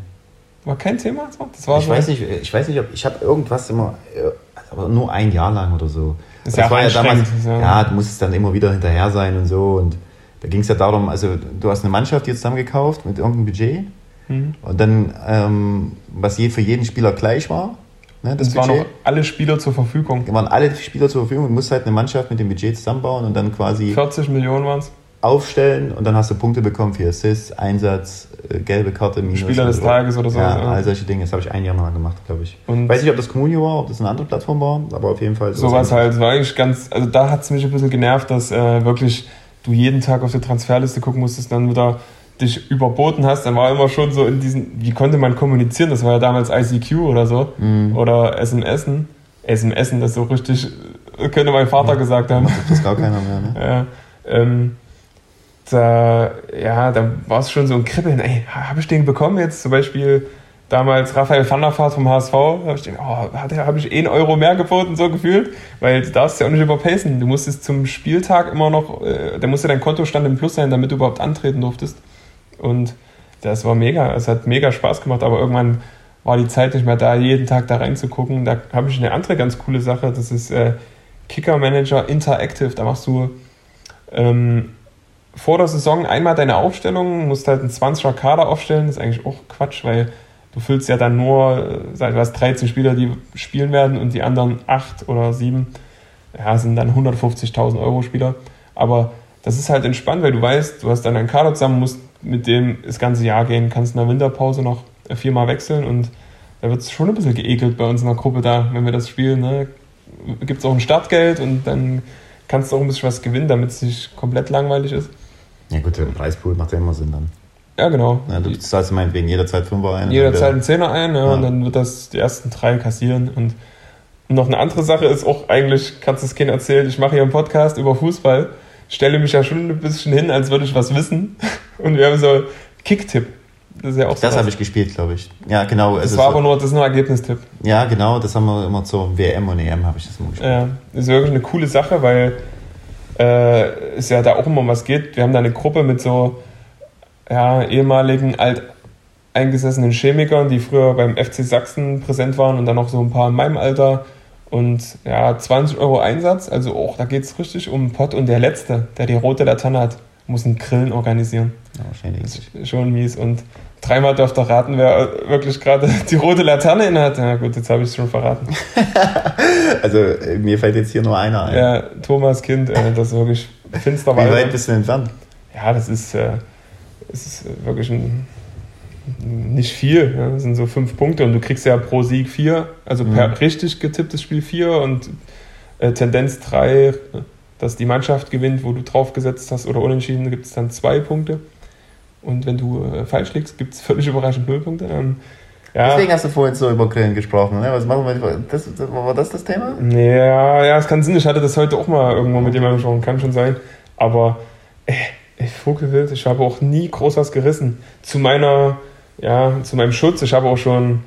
War kein Thema? Das war ich, so weiß nicht, ich weiß nicht, ob ich habe irgendwas immer, äh, aber nur ein Jahr lang oder so. Das, das war ja damals, ja. ja, du musstest dann immer wieder hinterher sein und so und Da ging es ja darum, also du hast eine Mannschaft jetzt zusammengekauft mit irgendeinem Budget Mhm. und dann, ähm, was je für jeden Spieler gleich war, ne, das Es waren noch alle Spieler zur Verfügung. waren alle Spieler zur Verfügung. Du musst halt eine Mannschaft mit dem Budget zusammenbauen und dann quasi 40 Millionen waren es. Aufstellen und dann hast du Punkte bekommen für Assists, Einsatz, äh, gelbe Karte, Minus. Spieler des so. Tages oder so, Ja, ja. all solche Dinge. Das habe ich ein Jahr mal gemacht, glaube ich. Und Weiß nicht, ob das Communio war, ob das eine andere Plattform war, aber auf jeden Fall sowas halt, war eigentlich ganz, also da hat es mich ein bisschen genervt, dass äh, wirklich du jeden Tag auf die Transferliste gucken musstest, dann wieder dich überboten hast, dann war immer schon so in diesen, wie konnte man kommunizieren, das war ja damals ICQ oder so, Mhm. oder SMSen, SMSen, das so richtig, äh, könnte mein Vater gesagt haben. Das gar keiner mehr, ne? [laughs] Ja, ähm, da, ja, da war es schon so ein Kribbeln. Ey, habe ich den bekommen jetzt? Zum Beispiel damals Raphael van der Vaart vom HSV. Da habe ich, den, oh, habe ich 1 Euro mehr geboten, so gefühlt. Weil du darfst ja auch nicht überpacen. Du musstest zum Spieltag immer noch, äh, da musste dein Kontostand im Plus sein, damit du überhaupt antreten durftest. Und das war mega. Es hat mega Spaß gemacht, aber irgendwann war die Zeit nicht mehr da, jeden Tag da reinzugucken. Da habe ich eine andere ganz coole Sache. Das ist äh, Kicker Manager Interactive. Da machst du ähm, vor der Saison einmal deine Aufstellung, musst halt einen 20er Kader aufstellen. Das ist eigentlich auch Quatsch, weil du füllst ja dann nur, äh, sag, hast 13 Spieler, die spielen werden und die anderen 8 oder 7 ja, sind dann 150.000 Euro Spieler. Aber das ist halt entspannt, weil du weißt, du hast dann einen Kader zusammen, musst mit dem das ganze Jahr gehen, kannst in der Winterpause noch viermal wechseln und da wird es schon ein bisschen geekelt bei uns in der Gruppe da, wenn wir das spielen. Ne? Gibt es auch ein Startgeld und dann kannst du auch ein bisschen was gewinnen, damit es nicht komplett langweilig ist. Ja gut, der Preispool macht ja immer Sinn dann. Ja, genau. Ja, du zahlst meinetwegen jederzeit Fünfer ein. Jederzeit einen Zehner ein ja, Ja. und dann wird das die ersten drei kassieren. Und noch eine andere Sache ist auch eigentlich, kannst du es Kind erzählen, ich mache hier einen Podcast über Fußball, stelle mich ja schon ein bisschen hin, als würde ich was wissen. [laughs] Und wir haben so Kicktipp. Das ja Das habe ich gespielt, glaube ich. Ja, genau. Das es war ist aber so, nur, das ist nur Ergebnistipp. ja, genau, das haben wir immer zur WM und EM habe ich das immer gespielt. Ja, ist wirklich eine coole Sache, weil äh, es ja da auch immer um was geht. Wir haben da eine Gruppe mit so ja, ehemaligen alteingesessenen Chemikern, die früher beim FC Sachsen präsent waren und dann noch so ein paar in meinem Alter. Und ja, 20 Euro Einsatz, also auch, da geht es richtig um den Pott. Und der Letzte, der die rote Laterne hat, muss einen Grillen organisieren. Ja, wahrscheinlich. Das ist schon mies. Und dreimal dürft ihr raten, wer wirklich gerade [laughs] die rote Laterne innehat. Ja gut, jetzt habe ich es schon verraten. [laughs] Also äh, mir fällt jetzt hier nur einer ein. Ja, Thomas Kind, äh, das ist wirklich finster Wie weit bist du entfernt? Ja, das ist, äh, das ist äh, wirklich ein, nicht viel. Ja. Das sind so fünf Punkte und du kriegst ja pro Sieg vier, also Mhm. per richtig getipptes Spiel vier und äh, Tendenz drei, dass die Mannschaft gewinnt, wo du drauf gesetzt hast oder unentschieden, gibt es dann zwei Punkte. Und wenn du äh, falsch liegst, gibt es völlig überraschend null Punkte. Ähm, ja, Deswegen hast du vorhin so über Grillen gesprochen. Ne? Was machen wir? Das, das, war das das Thema? Ja, ja, es kann Sinn. Ich hatte das heute auch mal irgendwo mit jemandem gesprochen, kann schon sein. Aber äh, ich Vogelwild, ich habe auch nie groß was gerissen. Zu meiner, ja, zu meinem Schutz, ich habe auch schon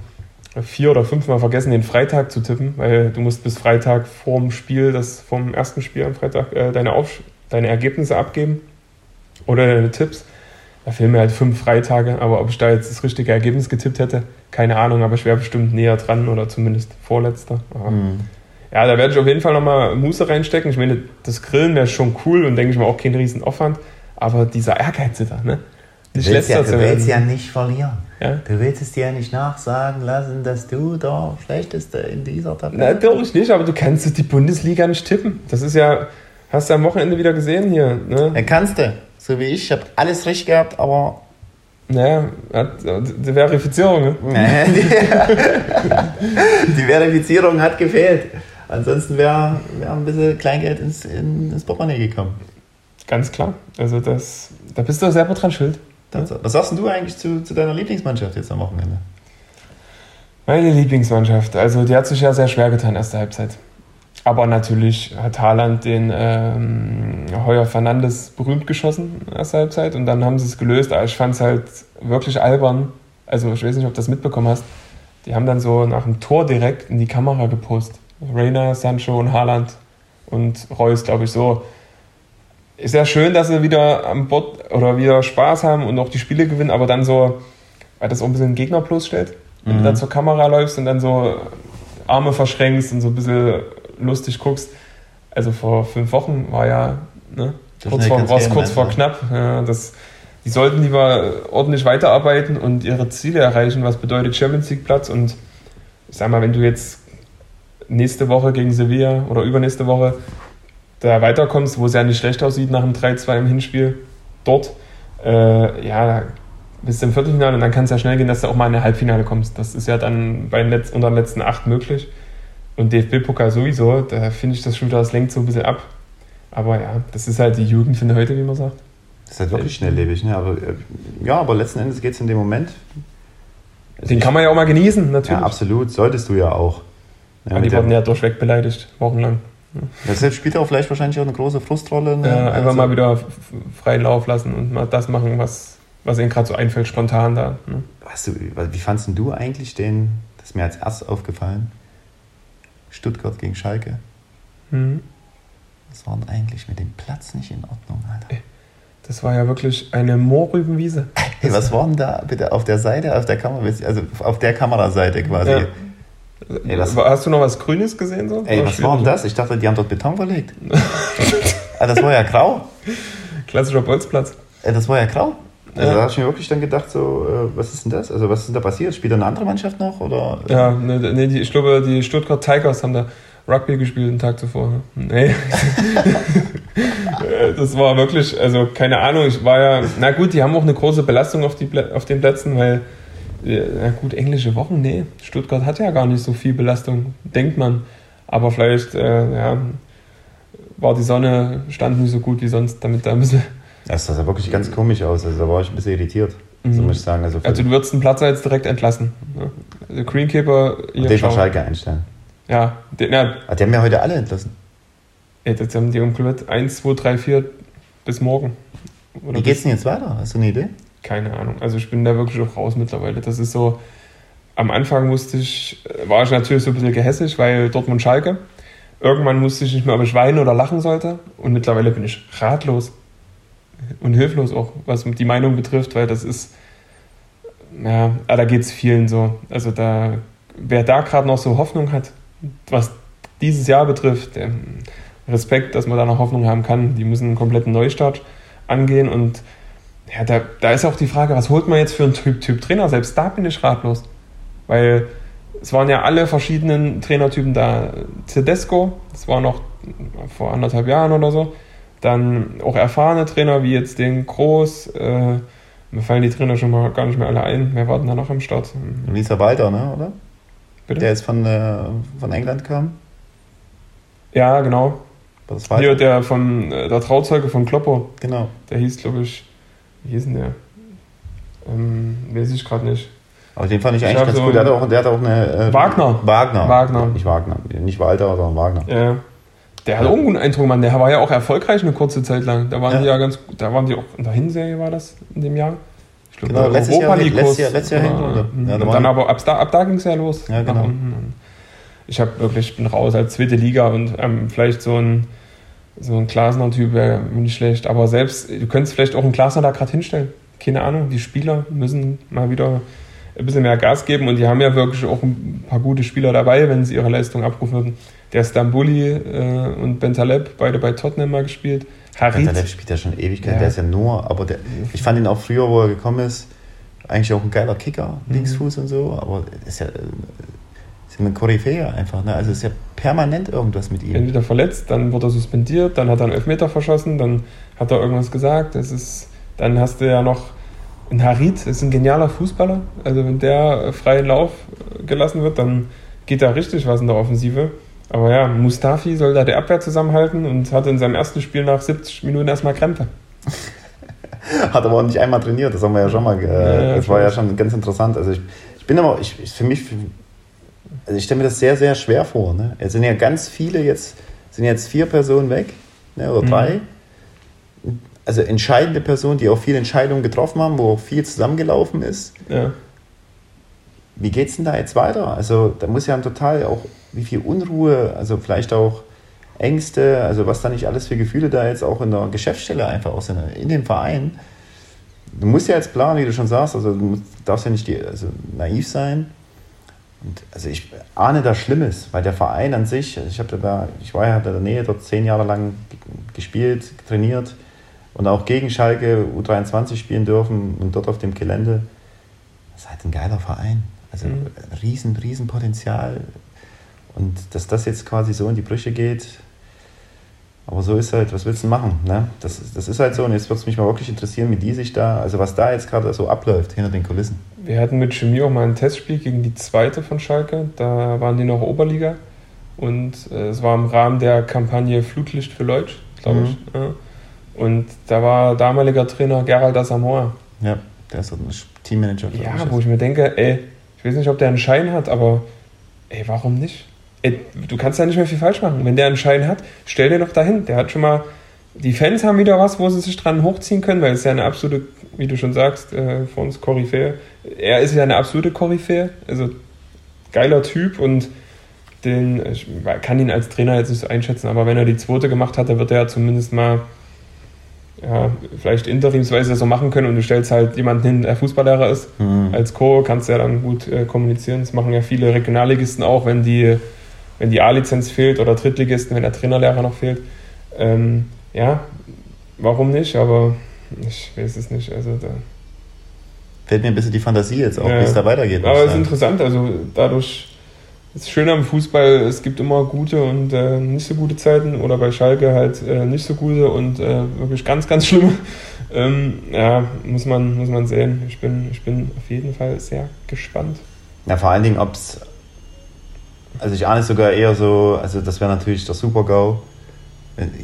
vier oder fünfmal vergessen, den Freitag zu tippen, weil du musst bis Freitag vorm Spiel, das vom ersten Spiel am Freitag, äh, deine, Auf deine Ergebnisse abgeben oder deine Tipps. Da fehlen mir halt fünf Freitage, aber ob ich da jetzt das richtige Ergebnis getippt hätte, keine Ahnung, aber ich wäre bestimmt näher dran oder zumindest vorletzter. Aber Hm. ja, da werde ich auf jeden Fall nochmal Muße reinstecken. Ich meine, das Grillen wäre schon cool und denke ich mal auch kein Riesenaufwand. Aber dieser Ehrgeiz da, ne? Nicht Du willst, ja, du willst ja nicht verlieren. Ja? Du willst es dir ja nicht nachsagen lassen, dass du der Schlechteste in dieser Tabelle Natürlich nicht, aber du kannst die Bundesliga nicht tippen. Das ist ja, hast du am Wochenende wieder gesehen hier, ne? Dann kannst du. So wie ich. Ich habe alles richtig gehabt, aber Naja, hat, die Verifizierung, ne? [laughs] Die, Verifizierung hat gefehlt. Ansonsten wäre wär ein bisschen Kleingeld ins, in, ins Portemonnaie gekommen. Ganz klar. Also das, da bist du selber dran schuld. Das, was sagst du eigentlich zu, zu deiner Lieblingsmannschaft jetzt am Wochenende? Meine Lieblingsmannschaft, also die hat sich ja sehr schwer getan, erste Halbzeit. Aber natürlich hat Haaland den ähm, Heuer Fernandes berühmt geschossen, erste Halbzeit, und dann haben sie es gelöst. Aber ich fand es halt wirklich albern. Also ich weiß nicht, ob du das mitbekommen hast. Die haben dann so nach dem Tor direkt in die Kamera gepostet. Reina, Sancho und Haaland und Reus, glaube ich, so. Ist ja schön, dass sie wieder am Bord oder wieder Spaß haben und auch die Spiele gewinnen, aber dann so, weil das auch ein bisschen Gegner bloßstellt. Wenn du Mhm. dann zur Kamera läufst und dann so Arme verschränkst und so ein bisschen lustig guckst. Also vor fünf Wochen war ja, ne? kurz vor, kurz vor knapp. Ja, das, die sollten lieber ordentlich weiterarbeiten und ihre Ziele erreichen, was bedeutet Champions League Platz. Und ich sag mal, wenn du jetzt nächste Woche gegen Sevilla oder übernächste Woche da weiterkommst, wo es ja nicht schlecht aussieht nach dem 3-2 im Hinspiel dort, äh, ja, bis zum Viertelfinale und dann kann es ja schnell gehen, dass du auch mal in ein Halbfinale kommst. Das ist ja dann bei den Letz-, unter den letzten acht möglich. Und DFB-Pokal sowieso, da finde ich das schon wieder, das lenkt so ein bisschen ab. Aber ja, das ist halt die Jugend von heute, wie man sagt. Das ist halt wirklich schnelllebig, ne? Aber äh, ja, aber letzten Endes geht es in dem Moment. Den kann man ja auch mal genießen, natürlich. Ja, absolut, solltest du ja auch. Ja, die wurden ja durchweg beleidigt, wochenlang. Deshalb spielt auch vielleicht wahrscheinlich auch eine große Frustrolle. Ne? Ja, einfach also, mal wieder freien Lauf lassen und mal das machen, was, was ihnen gerade so einfällt, spontan da. Ne? Weißt du, wie fandest du eigentlich den, das ist mir als erstes aufgefallen, Stuttgart gegen Schalke? Mhm. Was war denn eigentlich mit dem Platz nicht in Ordnung, Alter? Das war ja wirklich eine Moorrübenwiese. [laughs] Hey, was war denn da bitte auf der Seite, auf der Kamera, also auf der Kameraseite quasi? Ja. Ey, Hast du noch was Grünes gesehen? So? Ey, was war denn das? Ich dachte, die haben dort Beton verlegt. [laughs] ah, das war ja grau. Klassischer Bolzplatz. Ey, das war ja grau. Also ja. da habe ich mir wirklich dann gedacht, so, äh, was ist denn das? Also was ist denn da passiert? Spielt da eine andere Mannschaft noch? Oder? Ja, nee, nee die, ich glaube, die Stuttgart Tigers haben da Rugby gespielt den Tag zuvor. Ne? Nee. [laughs] das war wirklich, also keine Ahnung, ich war ja, na gut, die haben auch eine große Belastung auf, die, auf den Plätzen, weil na gut, englische Wochen, nee. Stuttgart hat ja gar nicht so viel Belastung, denkt man. Aber vielleicht, äh, ja, war die Sonne, stand nicht so gut wie sonst, damit da ein bisschen. Das sah wirklich ganz komisch aus, also da war ich ein bisschen irritiert, mhm. so muss ich sagen. Also, also du würdest den Platz jetzt direkt entlassen. Ne? Also Greenkeeper. Hier den von Schalke einstellen. Ja, den, ja. Ah, die haben ja heute alle entlassen. Ja, jetzt haben die komplett 1, 2, 3, 4 bis morgen. Oder Wie geht's denn jetzt weiter? Hast du eine Idee? keine Ahnung. Also ich bin da wirklich auch raus mittlerweile. Das ist so, am Anfang musste ich, war ich natürlich so ein bisschen gehässig, weil Dortmund Schalke. Irgendwann musste ich nicht mehr, ob ich weinen oder lachen sollte. Und mittlerweile bin ich ratlos und hilflos auch, was die Meinung betrifft, weil das ist, ja, da geht es vielen so. Also da, wer da gerade noch so Hoffnung hat, was dieses Jahr betrifft, Respekt, dass man da noch Hoffnung haben kann. Die müssen einen kompletten Neustart angehen und ja, da, da ist auch die Frage, was holt man jetzt für einen Typ, typ Trainer? Selbst da bin ich ratlos. Weil es waren ja alle verschiedenen Trainertypen da. Tedesco, das war noch vor anderthalb Jahren oder so. Dann auch erfahrene Trainer wie jetzt den Groß. Äh, mir fallen die Trainer schon mal gar nicht mehr alle ein. Wer war denn da noch am Start? Lisa Walter, ne, oder? Bitte? Der jetzt von, äh, von England kam? Ja, genau. Hier der von äh, der Trauzeuge von Kloppo. Genau. Der hieß, glaube ich, wie hieß denn der? Ähm, weiß ich gerade nicht. Aber den fand ich eigentlich ich ganz so cool. Der hat auch, der hat auch eine. Äh, Wagner. Wagner. Wagner. Nicht Wagner. Nicht Walter, sondern Wagner. Ja. Der hat ja. auch einen guten Eindruck, Mann. Der war ja auch erfolgreich eine kurze Zeit lang. Da waren ja. die ja ganz. Da waren die auch in der Hinserie, war das in dem Jahr? Ich glaube, genau, letztes Europa Jahr, letztes Jahr, letztes Jahr Hinrunde. Ja, da dann aber ab da, ab da ging es ja los. Ja, genau. Ich habe wirklich, bin raus als zweite Liga und ähm, vielleicht so ein so ein Glasner-Typ wäre nicht schlecht. Aber selbst, du könntest vielleicht auch einen Glasner da gerade hinstellen. Keine Ahnung, die Spieler müssen mal wieder ein bisschen mehr Gas geben und die haben ja wirklich auch ein paar gute Spieler dabei, wenn sie ihre Leistung abrufen würden. Der Stambuli äh, und Bentaleb, beide bei Tottenham mal gespielt. Harit. Bentaleb spielt ja schon Ewigkeit, ja. der ist ja nur, aber der, ich fand ihn auch früher, wo er gekommen ist, eigentlich auch ein geiler Kicker, mhm. Linksfuß und so, aber ist ja ist eine Koryphäe einfach. Ne? Also ist ja permanent irgendwas mit ihm. Entweder verletzt, dann wird er suspendiert, dann hat er einen Elfmeter verschossen, dann hat er irgendwas gesagt. Das ist, dann hast du ja noch einen Harit, ist ein genialer Fußballer. Also wenn der freien Lauf gelassen wird, dann geht da richtig was in der Offensive. Aber ja, Mustafi soll da die Abwehr zusammenhalten und hatte in seinem ersten Spiel nach 70 Minuten erstmal Krämpfe. [laughs] Hat aber auch nicht einmal trainiert, das haben wir ja schon mal. Äh, ja, ja, das war ja schon ganz interessant. Also ich, ich bin aber, ich, für mich also ich stelle mir das sehr, sehr schwer vor. Ne? Es sind ja ganz viele jetzt, sind jetzt vier Personen weg, ne, oder mhm. Also entscheidende Personen, die auch viele Entscheidungen getroffen haben, wo auch viel zusammengelaufen ist. Ja. Wie geht es denn da jetzt weiter? Also da muss ja total auch, wie viel Unruhe, also vielleicht auch Ängste, also was da nicht alles für Gefühle da jetzt auch in der Geschäftsstelle einfach auch sind, in dem Verein. Du musst ja jetzt planen, wie du schon sagst, also du darfst ja nicht die, also naiv sein und also ich ahne da Schlimmes, weil der Verein an sich, ich habe da, ich war ja in der Nähe dort zehn Jahre lang gespielt, trainiert. Und auch gegen Schalke U23 spielen dürfen und dort auf dem Gelände. Das ist halt ein geiler Verein. Also mhm. riesen, riesen Potenzial. Und dass das jetzt quasi so in die Brüche geht, aber so ist halt, was willst du machen? Ne? Das, das ist halt so und jetzt würde es mich mal wirklich interessieren, wie die sich da, also was da jetzt gerade so abläuft hinter den Kulissen. Wir hatten mit Chemie auch mal ein Testspiel gegen die zweite von Schalke, da waren die noch Oberliga und äh, es war im Rahmen der Kampagne Flutlicht für Leutsch, glaube mhm. ich. Ja. Und da war damaliger Trainer Gerald Asamoah. Ja, der ist ein Teammanager. Ja, wo ich mir denke, ey, ich weiß nicht, ob der einen Schein hat, aber ey, warum nicht? Ey, du kannst ja nicht mehr viel falsch machen. Wenn der einen Schein hat, stell dir doch dahin. Der hat schon mal, die Fans haben wieder was, wo sie sich dran hochziehen können, weil es ja eine absolute, wie du schon sagst, äh, für uns Koryphäe. Er ist ja eine absolute Koryphäe, also geiler Typ und den, ich kann ihn als Trainer jetzt nicht so einschätzen, aber wenn er die zweite gemacht hat, dann wird er ja zumindest mal ja, vielleicht interimsweise so machen können und du stellst halt jemanden hin, der Fußballlehrer ist. Mhm. Als Co. kannst du ja dann gut äh, kommunizieren. Das machen ja viele Regionalligisten auch, wenn die, wenn die A-Lizenz fehlt oder Drittligisten, wenn der Trainerlehrer noch fehlt. Ähm, ja, warum nicht? Aber ich weiß es nicht. Also da Fällt mir ein bisschen die Fantasie jetzt auch, ja. wie es da weitergeht. Aber es ist interessant. Also dadurch das Schöne am Fußball, es gibt immer gute und äh, nicht so gute Zeiten oder bei Schalke halt äh, nicht so gute und äh, wirklich ganz, ganz schlimme. [laughs] Ähm, ja, muss man, muss man sehen. Ich bin, ich bin auf jeden Fall sehr gespannt. Ja, vor allen Dingen, ob es, also ich ahne sogar eher so, also das wäre natürlich der Super-GO,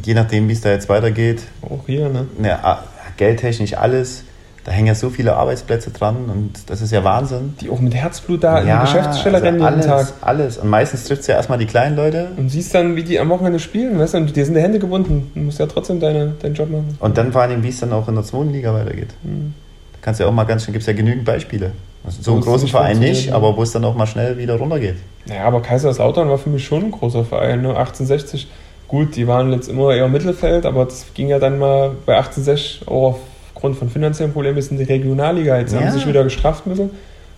je nachdem, wie es da jetzt weitergeht. Auch hier, ne? Ja, geldtechnisch alles da hängen ja so viele Arbeitsplätze dran und das ist ja Wahnsinn. Die auch mit Herzblut da ja, in die Geschäftsstelle also rennen jeden Tag. Alles. Und meistens trifft es ja erstmal die kleinen Leute. Und siehst dann, wie die am Wochenende spielen, weißt du, und dir sind die Hände gebunden. Du musst ja trotzdem deine, deinen Job machen. Und dann vor allem, wie es dann auch in der zweiten Liga weitergeht. Mhm. Da kannst du ja auch mal ganz schön, gibt es ja genügend Beispiele. Also so einen großen Verein nicht, aber wo es dann auch mal schnell wieder runtergeht. Ja, aber Kaiserslautern war für mich schon ein großer Verein. Ne? 1860, gut, die waren jetzt immer eher Mittelfeld, aber das ging ja dann mal bei 1860 auch auf aufgrund von finanziellen Problemen ist in die Regionalliga. Jetzt ja. haben sie sich wieder gestraft müssen.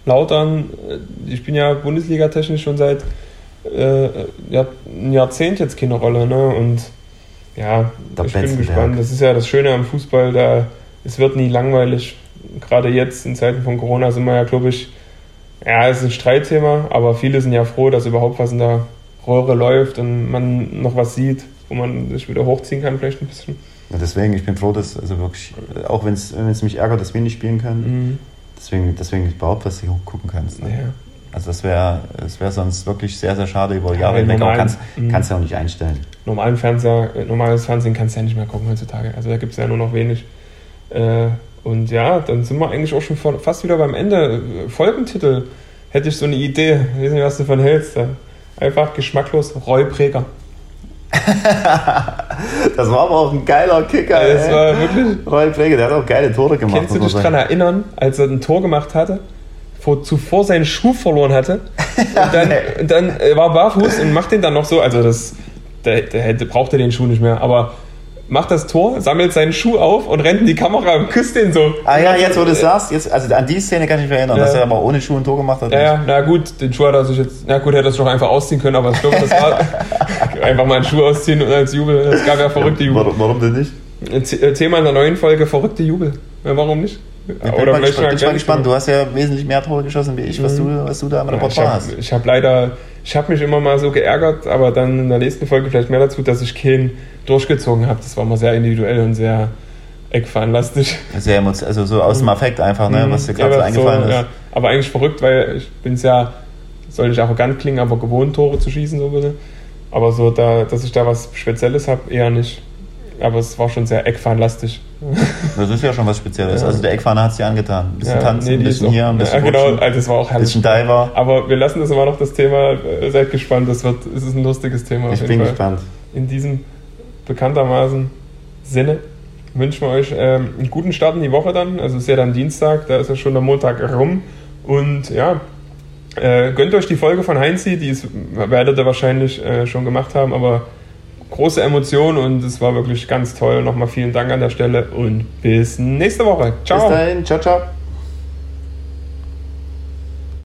Lautern, äh, ich bin ja Bundesliga-technisch schon seit äh, ein Jahrzehnt jetzt keine Rolle. Ne? Und ja, da ich bin gespannt. Das ist ja das Schöne am Fußball, da es wird nie langweilig. Gerade jetzt in Zeiten von Corona sind wir ja, glaube ich, ja, es ist ein Streitthema, aber viele sind ja froh, dass überhaupt was in der Röhre läuft und man noch was sieht, wo man sich wieder hochziehen kann, vielleicht ein bisschen. Ja, deswegen, ich bin froh, dass, also wirklich, auch wenn es mich ärgert, dass wir nicht spielen können, mhm. deswegen, deswegen überhaupt was du gucken kannst. Ne? Ja. Also das wäre das wär sonst wirklich sehr, sehr schade über Jahre hinweg, aber kannst, mhm. kannst du auch nicht einstellen. Normalen Fernseher, äh, normales Fernsehen kannst du ja nicht mehr gucken heutzutage. Also da gibt es ja nur noch wenig. Äh, und ja, dann sind wir eigentlich auch schon fast wieder beim Ende. Folgentitel hätte ich so eine Idee. Ich weiß nicht, was du davon hältst. Einfach geschmacklos Rollpräger. [laughs] das war aber auch ein geiler Kicker. Ja, das ey. war wirklich. Roy Pflege, der hat auch geile Tore gemacht. Kannst du dich daran erinnern, als er ein Tor gemacht hatte, vor, zuvor seinen Schuh verloren hatte [laughs] und dann, und dann äh, war barfuß und macht den dann noch so, also das, der, der hätte, brauchte den Schuh nicht mehr, aber macht das Tor, sammelt seinen Schuh auf und rennt in die Kamera und küsst den so. Ah ja, jetzt wo du es sagst, jetzt, also an die Szene kann ich mich erinnern, ja. dass er aber ohne Schuh ein Tor gemacht hat. Ja, ja, na gut, den Schuh hat er sich jetzt, na gut, hätte er es doch einfach ausziehen können, aber ich glaube, das war [laughs] einfach mal einen Schuh ausziehen und als Jubel, es gab ja verrückte Jubel. Warum, warum denn nicht? Thema in der neuen Folge, verrückte Jubel. Ja, warum nicht? Ich bin, Oder mal gespannt, bin mal gespannt. Du hast ja wesentlich mehr Tore geschossen wie ich, was, mhm. du, was du da am Repertoire ja, hast. Ich habe leider, ich habe mich immer mal so geärgert, aber dann in der nächsten Folge vielleicht mehr dazu, dass ich keinen durchgezogen habe. Das war immer sehr individuell und sehr eckfahrenlastig. Sehr also so aus dem mhm. Affekt einfach, ne, was dir gerade so eingefallen so, ist. Ja. Aber eigentlich verrückt, weil ich bin es ja, soll nicht arrogant klingen, aber gewohnt, Tore zu schießen, so bitte. Aber so, da, dass ich da was Spezielles habe, eher nicht. Aber es war schon sehr eckfahnlastig. [laughs] Das ist ja schon was Spezielles. Ja. Also der Eckfahner hat es dir angetan. Ein bisschen ja, tanzen, nee, ein bisschen hier, ein bisschen Ja, genau, also das war auch herrlich. Bisschen Diver. Aber wir lassen das immer noch das Thema. Äh, seid gespannt, das wird, es ist ein lustiges Thema. Ich bin Fall. gespannt. In diesem bekanntermaßen Sinne wünschen wir euch ähm, einen guten Start in die Woche dann. Also es ist ja dann Dienstag, da ist ja schon der Montag rum. Und ja, äh, gönnt euch die Folge von Heinzi, die ist, werdet ihr wahrscheinlich äh, schon gemacht haben, aber große Emotionen und es war wirklich ganz toll. Nochmal vielen Dank an der Stelle und bis nächste Woche. Ciao. Bis dahin, ciao, ciao.